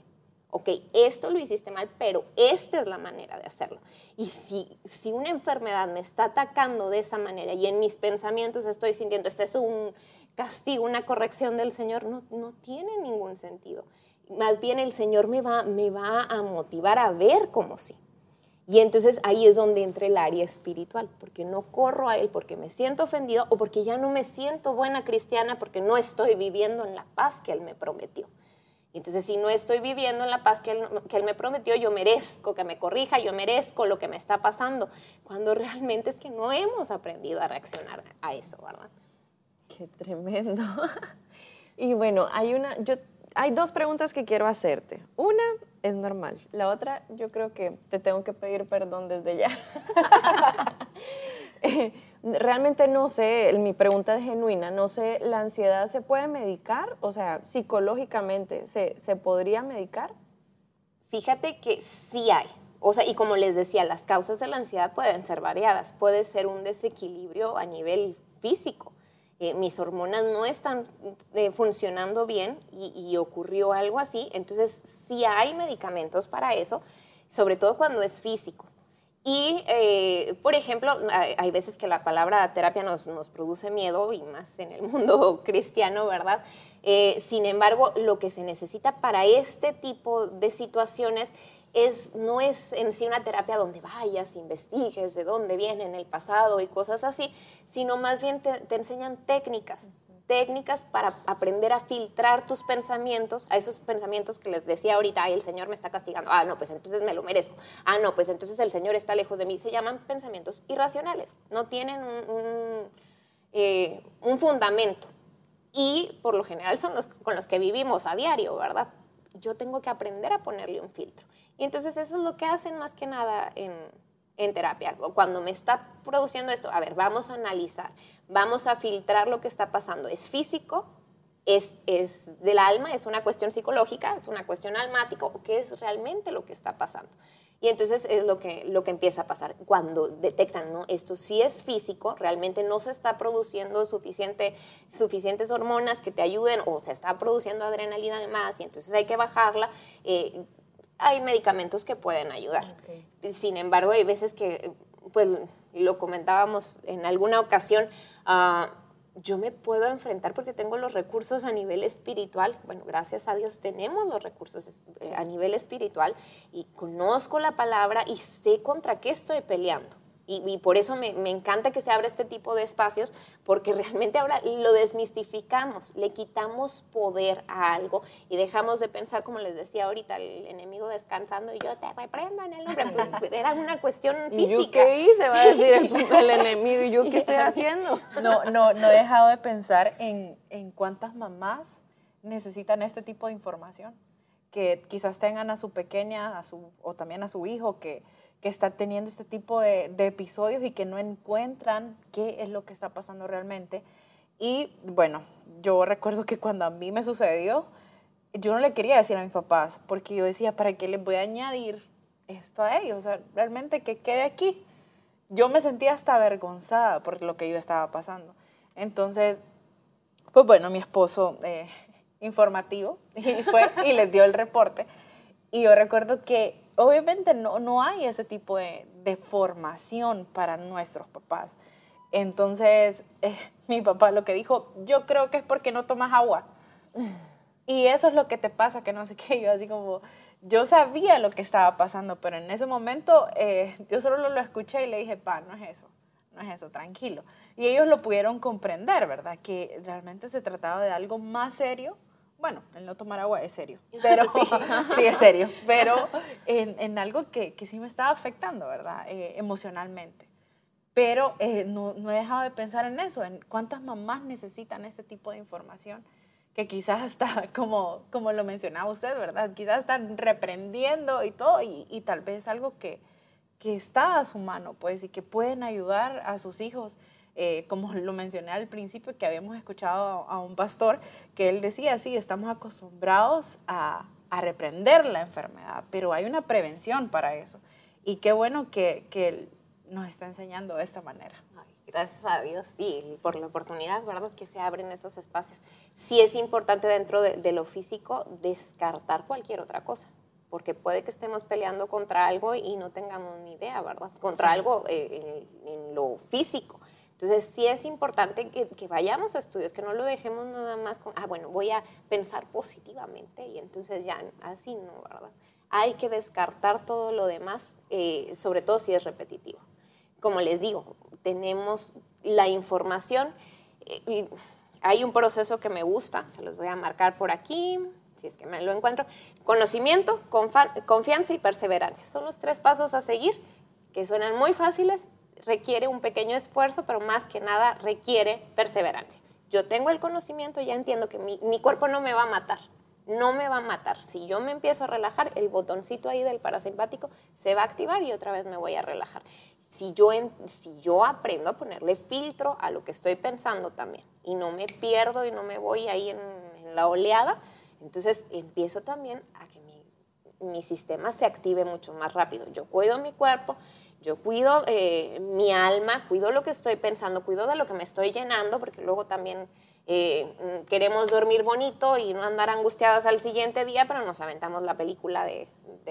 [SPEAKER 4] Ok, esto lo hiciste mal, pero esta es la manera de hacerlo. Y si, si una enfermedad me está atacando de esa manera y en mis pensamientos estoy sintiendo, este es un castigo, una corrección del Señor, no, no tiene ningún sentido. Más bien el Señor me va, me va a motivar a ver como sí. Y entonces ahí es donde entra el área espiritual, porque no corro a Él porque me siento ofendido o porque ya no me siento buena cristiana porque no estoy viviendo en la paz que Él me prometió. Entonces, si no estoy viviendo en la paz que él, me prometió, yo merezco que me corrija, yo merezco lo que me está pasando, cuando realmente es que no hemos aprendido a reaccionar a eso, ¿verdad?
[SPEAKER 3] Qué tremendo. *laughs* Y bueno, hay una, yo, hay dos preguntas que quiero hacerte. Una es normal, la otra yo creo que te tengo que pedir perdón desde ya. *laughs* Realmente no sé, mi pregunta es genuina, no sé, ¿la ansiedad se puede medicar? O sea, psicológicamente, ¿se, se podría medicar?
[SPEAKER 4] Fíjate que sí hay. O sea, y como les decía, las causas de la ansiedad pueden ser variadas. Puede ser un desequilibrio a nivel físico. Eh, mis hormonas no están eh, funcionando bien y, y ocurrió algo así. Entonces, sí hay medicamentos para eso, sobre todo cuando es físico. Y, eh, por ejemplo, hay, veces que la palabra terapia nos, produce miedo, y más en el mundo *laughs* cristiano, ¿verdad? Eh, sin embargo, lo que se necesita para este tipo de situaciones es, no es en sí una terapia donde vayas, investigues de dónde viene en el pasado y cosas así, sino más bien te enseñan técnicas, técnicas para aprender a filtrar tus pensamientos, a esos pensamientos que les decía ahorita, ay, el Señor me está castigando, ah, no, pues entonces me lo merezco, ah, no, pues entonces el Señor está lejos de mí, se llaman pensamientos irracionales, no tienen un, un, eh, un fundamento y por lo general son los con los que vivimos a diario, ¿verdad? Yo tengo que aprender a ponerle un filtro. Y entonces eso es lo que hacen más que nada en, en terapia. Cuando me está produciendo esto, a ver, vamos a analizar, vamos a filtrar lo que está pasando. ¿Es físico? ¿Es, es del alma? ¿Es una cuestión psicológica? ¿Es una cuestión almática? ¿O qué es realmente lo que está pasando? Y entonces es lo que, lo que empieza a pasar. Cuando detectan, ¿no? Esto sí es físico, realmente no se está produciendo suficiente, suficientes hormonas que te ayuden o se está produciendo adrenalina de más y entonces hay que bajarla. eh, hay medicamentos que pueden ayudar. Sin embargo, hay veces que, pues, lo comentábamos en alguna ocasión, ah, yo me puedo enfrentar porque tengo los recursos a nivel espiritual. Bueno, gracias a Dios tenemos los recursos eh, a nivel espiritual y conozco la palabra y sé contra qué estoy peleando. Y, y por eso me, me encanta que se abra este tipo de espacios, porque *laughs* realmente ahora lo desmistificamos, le quitamos poder a algo y dejamos de pensar, como les decía ahorita, el enemigo descansando y yo te reprendo en el nombre. *laughs* Pues, era una cuestión
[SPEAKER 3] ¿Y yo
[SPEAKER 4] física.
[SPEAKER 3] qué hice? Va a decir el, el enemigo, ¿y yo qué estoy *laughs* haciendo?
[SPEAKER 2] No, no, no he dejado de pensar en, en cuántas mamás necesitan este tipo de información. Que quizás tengan a su pequeña a su, o también a su hijo que, que está teniendo este tipo de, episodios y que no encuentran qué es lo que está pasando realmente. Y bueno, yo recuerdo que cuando a mí me sucedió, yo no le quería decir a mis papás, porque yo decía, ¿para qué les voy a añadir esto a ellos? O sea, realmente que quede aquí. Yo me sentía hasta avergonzada por lo que yo estaba pasando. Entonces, pues bueno, mi esposo eh, *laughs* informativo *laughs* y fue y les dio el reporte. Y yo recuerdo que obviamente no, no hay ese tipo de, de formación para nuestros papás. Entonces, eh, *laughs* mi papá lo que dijo, yo creo que es porque no tomas agua. *laughs* Y eso es lo que te pasa, que no sé qué, *laughs* yo así como, yo sabía lo que estaba pasando, pero en ese momento eh, yo solo lo, lo escuché y le dije, pa, no es eso, no es eso, tranquilo. Y ellos lo pudieron comprender, ¿verdad? Que realmente se trataba de algo más serio. Bueno, el no tomar agua es serio, *laughs* pero *laughs* sí, es serio, pero *laughs* en, en algo que, que, sí me estaba afectando, ¿verdad? Eh, emocionalmente. Pero eh, no, no he dejado de pensar en eso, en cuántas mamás necesitan este tipo de información que quizás hasta, como, como lo mencionaba usted, ¿verdad? Quizás están reprendiendo y todo, y, y tal vez algo que, que está a su mano, pues, y que pueden ayudar a sus hijos eh, como lo mencioné al principio, que habíamos escuchado a un pastor, que él decía, sí, estamos acostumbrados a, a reprender la enfermedad, pero hay una prevención para eso. Y qué bueno que, que nos está enseñando de esta manera.
[SPEAKER 4] gracias a Dios y por la oportunidad, ¿verdad? Que se abren esos espacios. Sí es importante dentro de, lo físico descartar cualquier otra cosa, porque puede que estemos peleando contra algo y no tengamos ni idea, ¿verdad? Contra algo eh, en, lo físico. Entonces sí es importante que, que, vayamos a estudios, que no lo dejemos nada más con, ah, bueno, voy a pensar positivamente y entonces ya así no, ¿verdad? Hay que descartar todo lo demás, eh, sobre todo si es repetitivo. Como les digo, tenemos la información. Eh, hay un proceso que me gusta, se los voy a marcar por aquí, si es que me lo encuentro. Conocimiento, confianza y perseverancia. Son los tres pasos a seguir que suenan muy fáciles requiere un pequeño esfuerzo, pero más que nada requiere perseverancia. Yo tengo el conocimiento, ya entiendo que mi, cuerpo no me va a matar, no me va a matar. Si yo me empiezo a relajar, el botoncito ahí del parasimpático se va a activar y otra vez me voy a relajar. Si yo, si yo aprendo a ponerle filtro a lo que estoy pensando también y no me pierdo y no me voy ahí en, la oleada, entonces empiezo también a que mi, mi sistema se active mucho más rápido. Yo cuido mi cuerpo, yo cuido eh, mi alma, cuido lo que estoy pensando, cuido de lo que me estoy llenando, porque luego también eh, queremos dormir bonito y no andar angustiadas al siguiente día, pero nos aventamos la película de,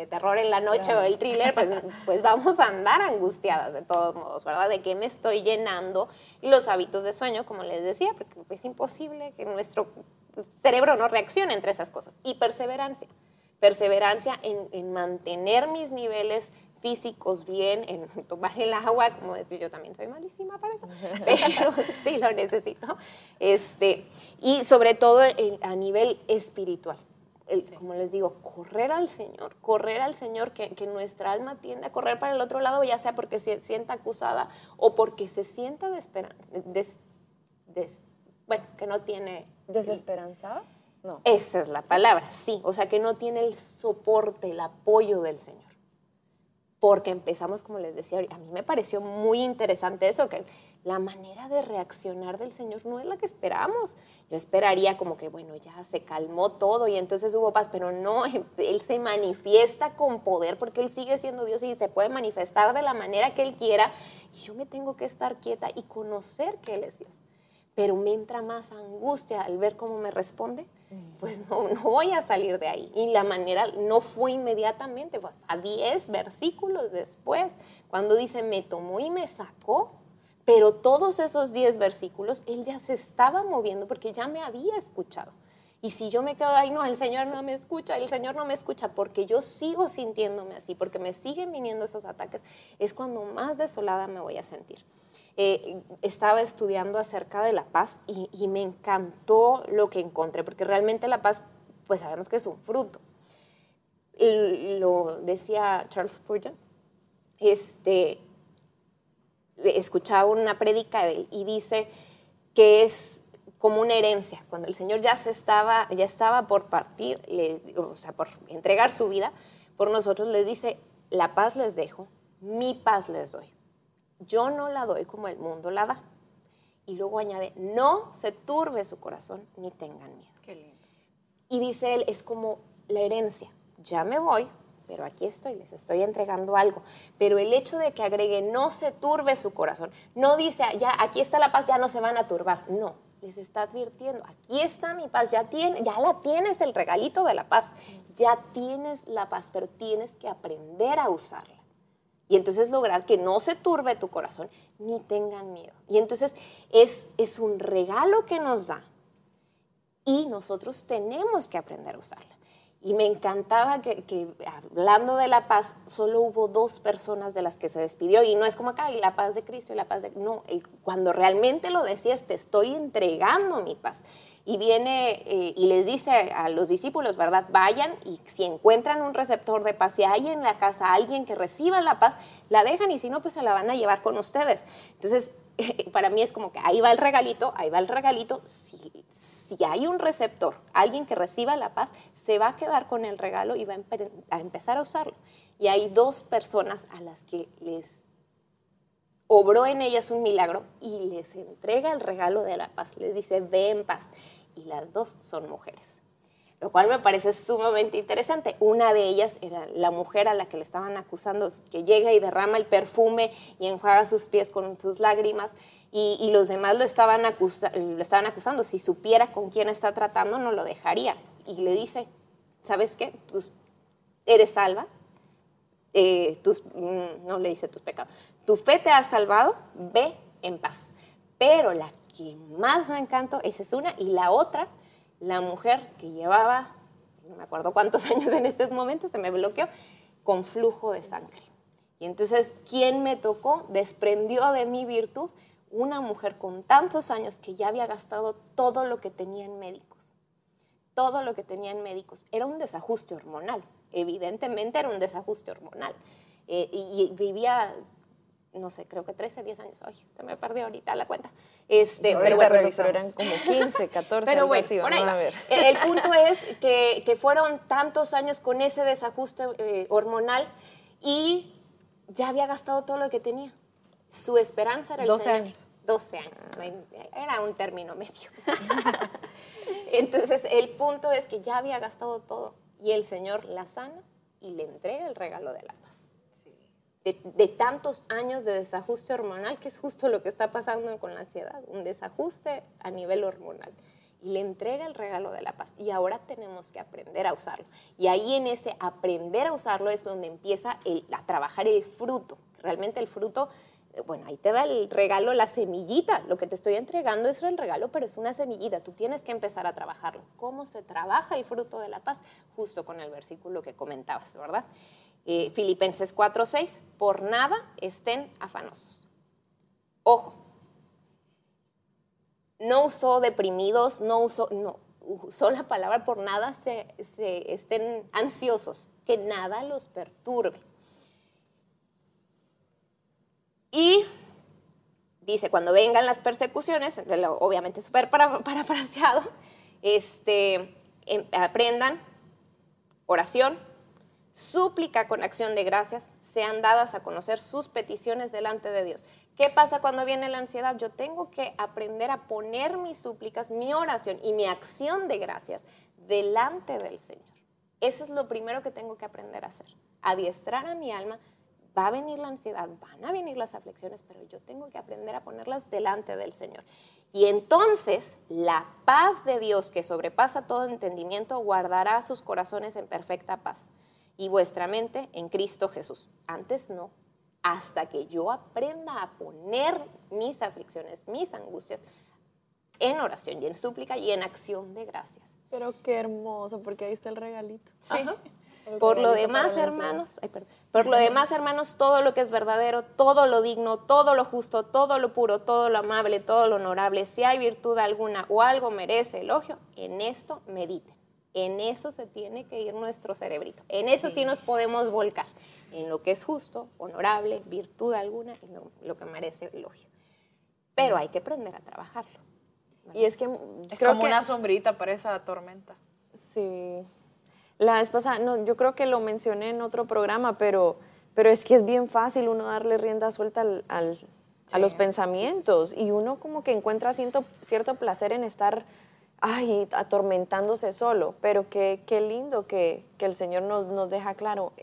[SPEAKER 4] terror en la noche o el thriller, pues, *laughs* pues, vamos a andar angustiadas de todos modos, ¿verdad? De qué me estoy llenando y los hábitos de sueño, como les decía, porque es imposible que nuestro cerebro no reaccione entre esas cosas. Y perseverancia, perseverancia en, en mantener mis niveles físicos bien, en *laughs* tomar el agua, como decir, yo también soy malísima para eso, *laughs* pero *laughs* sí lo necesito. Este, y sobre todo a nivel espiritual. Como les digo, correr al Señor, correr al Señor, que, que, nuestra alma tiende a correr para el otro lado, ya sea porque se sienta acusada o porque se sienta de esperanza, bueno, que no tiene...
[SPEAKER 3] ¿Desesperanzada?
[SPEAKER 4] No. Esa es la palabra, sí. O sea, que no tiene el soporte, el apoyo del Señor porque empezamos, como les decía, a mí me pareció muy interesante eso, que la manera de reaccionar del Señor no es la que esperamos. Yo esperaría como que, bueno, ya se calmó todo y entonces hubo paz, pero no, *laughs* Él se manifiesta con poder porque Él sigue siendo Dios y se puede manifestar de la manera que Él quiera y yo me tengo que estar quieta y conocer que Él es Dios pero me entra más angustia al ver cómo me responde, pues no, no voy a salir de ahí. Y la manera no fue inmediatamente, fue hasta 10 versículos después, cuando dice, me tomó y me sacó, pero todos esos 10 versículos, él ya se estaba moviendo porque ya me había escuchado. Y si yo me quedo ahí, no, el Señor no me escucha, el Señor no me escucha, porque yo sigo sintiéndome así, porque me siguen viniendo esos ataques, es cuando más desolada me voy a sentir. Eh, estaba estudiando acerca de la paz y, me encantó lo que encontré, porque realmente la paz, pues sabemos que es un fruto. lo decía Charles Spurgeon, este, escuchaba una prédica de él y dice que es como una herencia. Cuando el Señor ya, se estaba, ya estaba por partir, o sea, por entregar su vida, por nosotros les dice, la paz les dejo, mi paz les doy yo no la doy como el mundo la da. Y luego añade, no se turbe su corazón ni tengan miedo.
[SPEAKER 2] Qué lindo.
[SPEAKER 4] Y dice él, es como la herencia. Ya me voy, pero aquí estoy, les estoy entregando algo. Pero el hecho de que agregue, no se turbe su corazón, no dice, ya aquí está la paz, ya no se van a turbar. No, les está advirtiendo, aquí está mi paz, ya, tiene, ya la tienes el regalito de la paz, ya tienes la paz, pero tienes que aprender a usarla. Y entonces lograr que no se turbe tu corazón ni tengan miedo. Y entonces es, es un regalo que nos da y nosotros tenemos que aprender a usarla. Y me encantaba que, hablando de la paz, solo hubo dos personas de las que se despidió. Y no es como acá, y la paz de Cristo y la paz de... No, cuando realmente lo decías, te estoy entregando mi paz y viene eh, y les dice a los discípulos, ¿verdad? Vayan y si encuentran un receptor de paz, si hay en la casa alguien que reciba la paz, la dejan y si no, pues se la van a llevar con ustedes. Entonces, *laughs* para mí es como que ahí va el regalito, ahí va el regalito. Si, si hay un receptor, alguien que reciba la paz, se va a quedar con el regalo y va a, empezar a usarlo. Y hay dos personas a las que les obró en ellas un milagro y les entrega el regalo de la paz. Les dice, ve en paz. Y las dos son mujeres. Lo cual me parece sumamente interesante. Una de ellas era la mujer a la que le estaban acusando, que llega y derrama el perfume y enjuaga sus pies con sus lágrimas. Y, los demás lo estaban, lo estaban acusando. Si supiera con quién está tratando, no lo dejaría. Y le dice, ¿sabes qué? Tú eres salva. Eh, tus, mm, no le dice tus pecados tu fe te ha salvado, ve en paz. Pero la que más me encantó, esa es una, y la otra, la mujer que llevaba, no me acuerdo cuántos *laughs* años en estos momentos, se me bloqueó, con flujo de sangre. Y entonces, ¿quién me tocó? Desprendió de mi virtud una mujer con tantos años que ya había gastado todo lo que tenía en médicos. Todo lo que tenía en médicos. Era un desajuste hormonal. Evidentemente era un desajuste hormonal. Eh, y vivía no sé, creo que 13, 10 años. Ay, se me perdió ahorita la cuenta. Este,
[SPEAKER 3] pero, bueno, eran como 15, 14, *laughs*
[SPEAKER 4] pero bueno, a ver. El punto es que, que, fueron tantos años con ese desajuste eh, hormonal y ya había gastado todo lo que tenía. Su esperanza era el
[SPEAKER 3] 12 años.
[SPEAKER 4] 12 años, era un término medio. *laughs* Entonces, el punto es que ya había gastado todo y el Señor la sana y le entrega el regalo de la paz de, tantos años de desajuste hormonal, que es justo lo que está pasando con la ansiedad, un desajuste a nivel hormonal. Y le entrega el regalo de la paz. Y ahora tenemos que aprender a usarlo. Y ahí en ese aprender a usarlo es donde empieza a trabajar el fruto. Realmente el fruto, bueno, ahí te da el regalo, la semillita. Lo que te estoy entregando es el regalo, pero es una semillita. Tú tienes que empezar a trabajarlo. ¿Cómo se trabaja el fruto de la paz? Justo con el versículo que comentabas, ¿verdad? Eh, Filipenses 4:6, por nada estén afanosos. Ojo, no usó deprimidos, no usó, no, usó la palabra por nada se, estén ansiosos, que nada los perturbe. Y dice, cuando vengan las persecuciones, obviamente súper parafraseado, este, em, aprendan oración, súplica con acción de gracias, sean dadas a conocer sus peticiones delante de Dios. ¿Qué pasa cuando viene la ansiedad? Yo tengo que aprender a poner mis súplicas, mi oración y mi acción de gracias delante del Señor. Eso es lo primero que tengo que aprender a hacer. Adiestrar a mi alma. Va a venir la ansiedad, van a venir las aflicciones, pero yo tengo que aprender a ponerlas delante del Señor. Y entonces la paz de Dios que sobrepasa todo entendimiento guardará sus corazones en perfecta paz y vuestra mente en Cristo Jesús. Antes no, hasta que yo aprenda a poner mis aflicciones, mis angustias en oración y en súplica y en acción de gracias.
[SPEAKER 3] Pero qué hermoso, porque ahí está el regalito.
[SPEAKER 4] Sí. *laughs* Por lo demás, hermanos, por lo demás, hermanos, todo lo que es verdadero, todo lo digno, todo lo justo, todo lo puro, todo lo amable, todo lo honorable, si hay virtud alguna o algo merece elogio, en esto medite. En eso se tiene que ir nuestro cerebrito. En eso sí, nos podemos volcar. En lo que es justo, honorable, virtud alguna y lo, que merece elogio. Pero hay que aprender a trabajarlo.
[SPEAKER 2] Y es que es como una sombrita para esa tormenta.
[SPEAKER 3] Sí. La vez pasada, no, yo creo que lo mencioné en otro programa, pero, pero es que es bien fácil uno darle rienda suelta al, a los pensamientos y uno como que encuentra cierto, cierto placer en estar ay, atormentándose solo, pero qué, qué lindo que, que, el Señor nos, nos deja claro,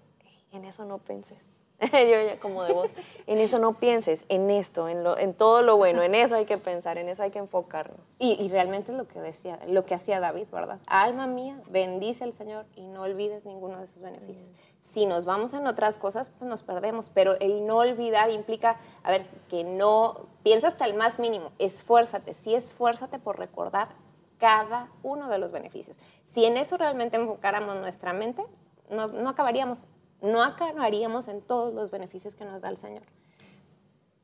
[SPEAKER 3] en eso no penses. *laughs* Yo como de vos, en eso no pienses, en esto, en, lo, en todo lo bueno, en eso hay que pensar, en eso hay que enfocarnos.
[SPEAKER 4] Y, y, realmente es lo que decía, lo que hacía David, ¿verdad? Alma mía, bendice al Señor y no olvides ninguno de sus beneficios. Si nos vamos en otras cosas, pues nos perdemos, pero el no olvidar implica, a ver, que no, piensa hasta el más mínimo, esfuérzate, sí esfuérzate por recordar cada uno de los beneficios. Si en eso realmente enfocáramos nuestra mente, no, no acabaríamos, no acabaríamos en todos los beneficios que nos da el Señor.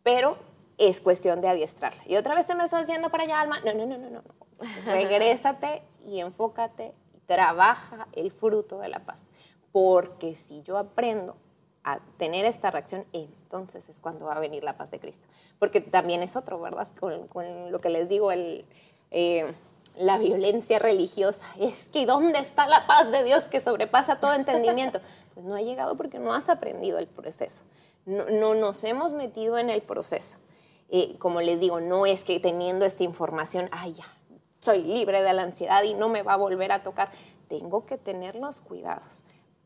[SPEAKER 4] Pero es cuestión de adiestrarla. Y otra vez te me estás yendo para allá, alma. No, no, no, no, no. *laughs* Regrésate y enfócate y trabaja el fruto de la paz. Porque si yo aprendo a tener esta reacción, entonces es cuando va a venir la paz de Cristo. Porque también es otro, ¿verdad? Con, con lo que les digo, el, eh, la violencia religiosa. Es que ¿dónde está la paz de Dios que sobrepasa todo entendimiento? *laughs* Pues no ha llegado porque no has aprendido el proceso. no, nos hemos metido en el proceso. Eh, como les digo, no es que teniendo esta información, ay, ya, soy libre de la ansiedad y no me va a volver a tocar. Tengo que tener los cuidados,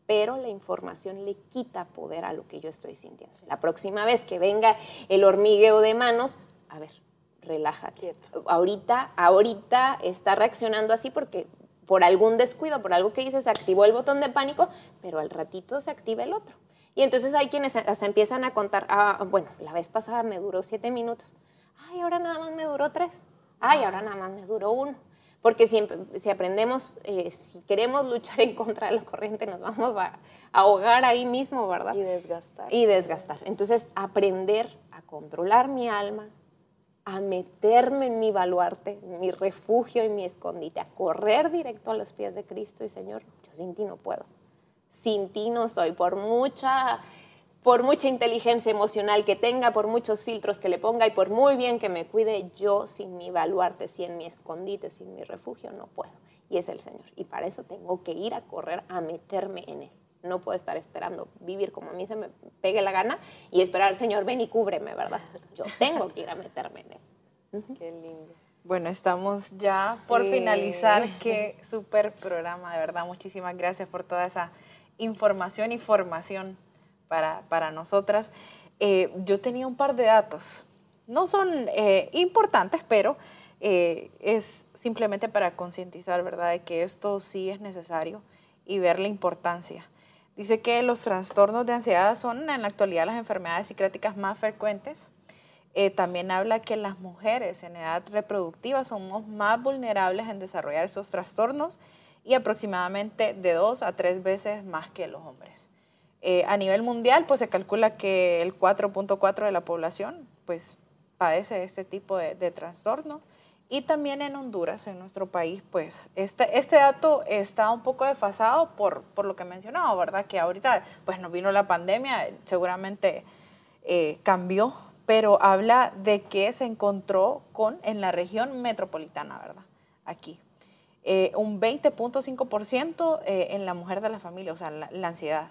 [SPEAKER 4] pero la información le quita poder a lo que yo estoy sintiendo. La próxima vez que venga el hormigueo de manos, a ver, relájate. Ahorita, ahorita está reaccionando así porque por algún descuido, por algo que dices, se activó el botón de pánico, pero al ratito se activa el otro. Y entonces hay quienes hasta empiezan a contar, ah, bueno, la vez pasada me duró siete minutos, ay, ahora nada más me duró tres, ay, ahora nada más me duró uno. Porque si, si aprendemos, eh, si queremos luchar en contra de la corriente, nos vamos a, ahogar ahí mismo, ¿verdad?
[SPEAKER 3] Y desgastar.
[SPEAKER 4] Y desgastar. Entonces, aprender a controlar mi alma, a meterme en mi baluarte, mi refugio y mi escondite, a correr directo a los pies de Cristo y Señor, yo sin ti no puedo sin ti no soy, por mucha, por mucha inteligencia emocional que tenga, por muchos filtros que le ponga y por muy bien que me cuide, yo sin mi baluarte, sin mi escondite, sin mi refugio, no puedo. Y es el Señor. Y para eso tengo que ir a correr, a meterme en Él. No puedo estar esperando vivir como a mí se me pegue la gana y esperar, Señor, ven y cúbreme, ¿verdad? Yo tengo que ir a meterme en Él.
[SPEAKER 3] Qué lindo.
[SPEAKER 2] Bueno, estamos ya por finalizar. Qué súper programa, de verdad. Muchísimas gracias por toda esa información y formación para, para nosotras. Eh, yo tenía un par de datos. No son eh, importantes, pero eh, es simplemente para concientizar, ¿verdad?, de que esto sí es necesario y ver la importancia. Dice que los trastornos de ansiedad son en la actualidad las enfermedades psiquiátricas más frecuentes. también habla que las mujeres en edad reproductiva somos más vulnerables en desarrollar estos trastornos y aproximadamente de dos a tres veces más que los hombres. Eh, a nivel mundial, pues se calcula que el 4.4 de la población pues padece este tipo de, trastorno. Y también en Honduras, en nuestro país, pues este, este dato está un poco desfasado por, por lo que mencionaba, ¿verdad? Que ahorita pues nos vino la pandemia, seguramente eh, cambió, pero habla de que se encontró con en la región metropolitana, ¿verdad? Aquí. Eh, un 20.5% eh, en la mujer de la familia, o sea, la, ansiedad.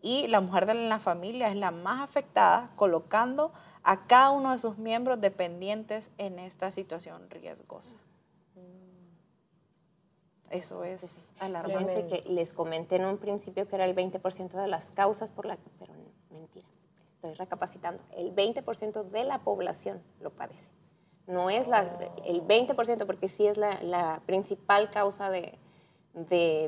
[SPEAKER 2] Y la mujer de la familia es la más afectada, colocando a cada uno de sus miembros dependientes en esta situación riesgosa. Eso es
[SPEAKER 4] alarmante. que les comenté en un principio que era el 20% de las causas por la pero mentira, estoy recapacitando, el 20% de la población lo padece. No es la, el 20%, porque sí es la, principal causa de,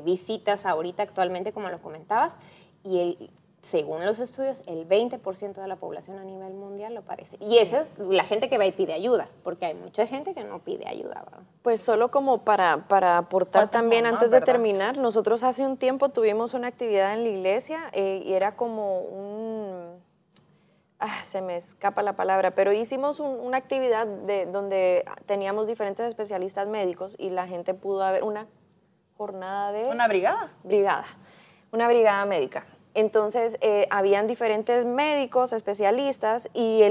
[SPEAKER 4] visitas ahorita actualmente, como lo comentabas, y el, según los estudios, el 20% de la población a nivel mundial lo parece. Y esa es la gente que va y pide ayuda, porque hay mucha gente que no pide ayuda.
[SPEAKER 3] Pues solo como para, para aportar también antes de terminar, nosotros hace un tiempo tuvimos una actividad en la iglesia eh, y era como un Ah, se me escapa la palabra, pero hicimos una actividad de, donde teníamos diferentes especialistas médicos y la gente pudo haber una jornada de...
[SPEAKER 2] ¿Una brigada?
[SPEAKER 3] Brigada, una brigada médica. Entonces, eh, habían diferentes médicos, especialistas, y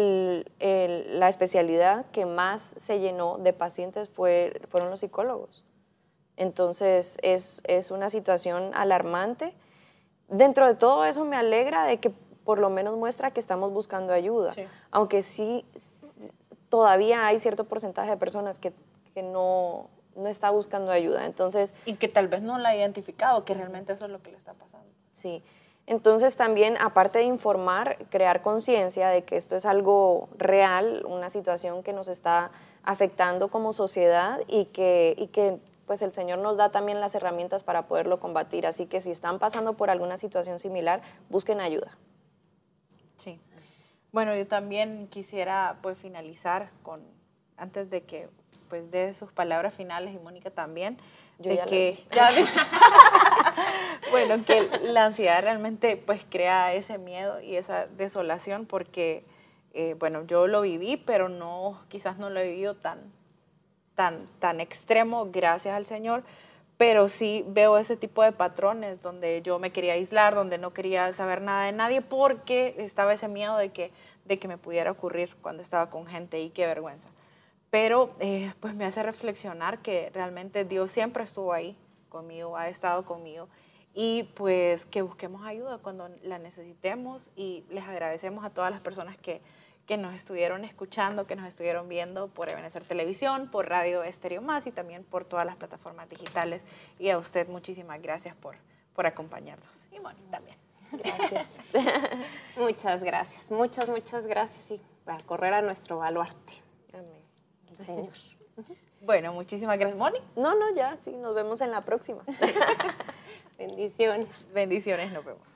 [SPEAKER 3] la especialidad que más se llenó de pacientes fue, fueron los psicólogos. Entonces, es, es una situación alarmante. Dentro de todo eso me alegra de que por lo menos muestra que estamos buscando ayuda. Aunque sí, todavía hay cierto porcentaje de personas que, que no, no está buscando ayuda. Entonces,
[SPEAKER 2] y que tal vez no la ha identificado, que realmente eso es lo que le está pasando.
[SPEAKER 3] Sí. Entonces también, aparte de informar, crear conciencia de que esto es algo real, una situación que nos está afectando como sociedad y que, y que pues el Señor nos da también las herramientas para poderlo combatir. Así que si están pasando por alguna situación similar, busquen ayuda.
[SPEAKER 2] Sí. Bueno, yo también quisiera pues finalizar con, antes de que pues dé sus palabras finales y Mónica también, de que *laughs* *laughs* bueno, que la ansiedad realmente pues crea ese miedo y esa desolación porque eh, bueno, yo lo viví, pero no, quizás no lo he vivido tan, tan, tan extremo, gracias al Señor, pero sí veo ese tipo de patrones donde yo me quería aislar, donde no quería saber nada de nadie porque estaba ese miedo de que, de que me pudiera ocurrir cuando estaba con gente y qué vergüenza. Pero eh, pues me hace reflexionar que realmente Dios siempre estuvo ahí conmigo, ha estado conmigo y pues que busquemos ayuda cuando la necesitemos y les agradecemos a todas las personas que, que nos estuvieron escuchando, que nos estuvieron viendo por Ebenezer Televisión, por Radio Estéreo Más y también por todas las plataformas digitales. Y a usted muchísimas gracias por, por acompañarnos. Y bueno, también.
[SPEAKER 3] Gracias. *laughs*
[SPEAKER 4] muchas gracias, muchas, muchas gracias y a correr a nuestro baluarte.
[SPEAKER 3] Amén.
[SPEAKER 4] Señor. *laughs*
[SPEAKER 2] Bueno, muchísimas gracias, Moni.
[SPEAKER 3] No, no, ya, sí, nos vemos en la próxima. *laughs*
[SPEAKER 4] Bendiciones.
[SPEAKER 2] Bendiciones, nos vemos.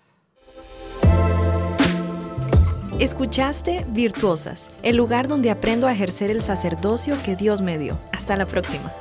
[SPEAKER 1] Escuchaste Virtuosas, el lugar donde aprendo a ejercer el sacerdocio que Dios me dio. Hasta la próxima.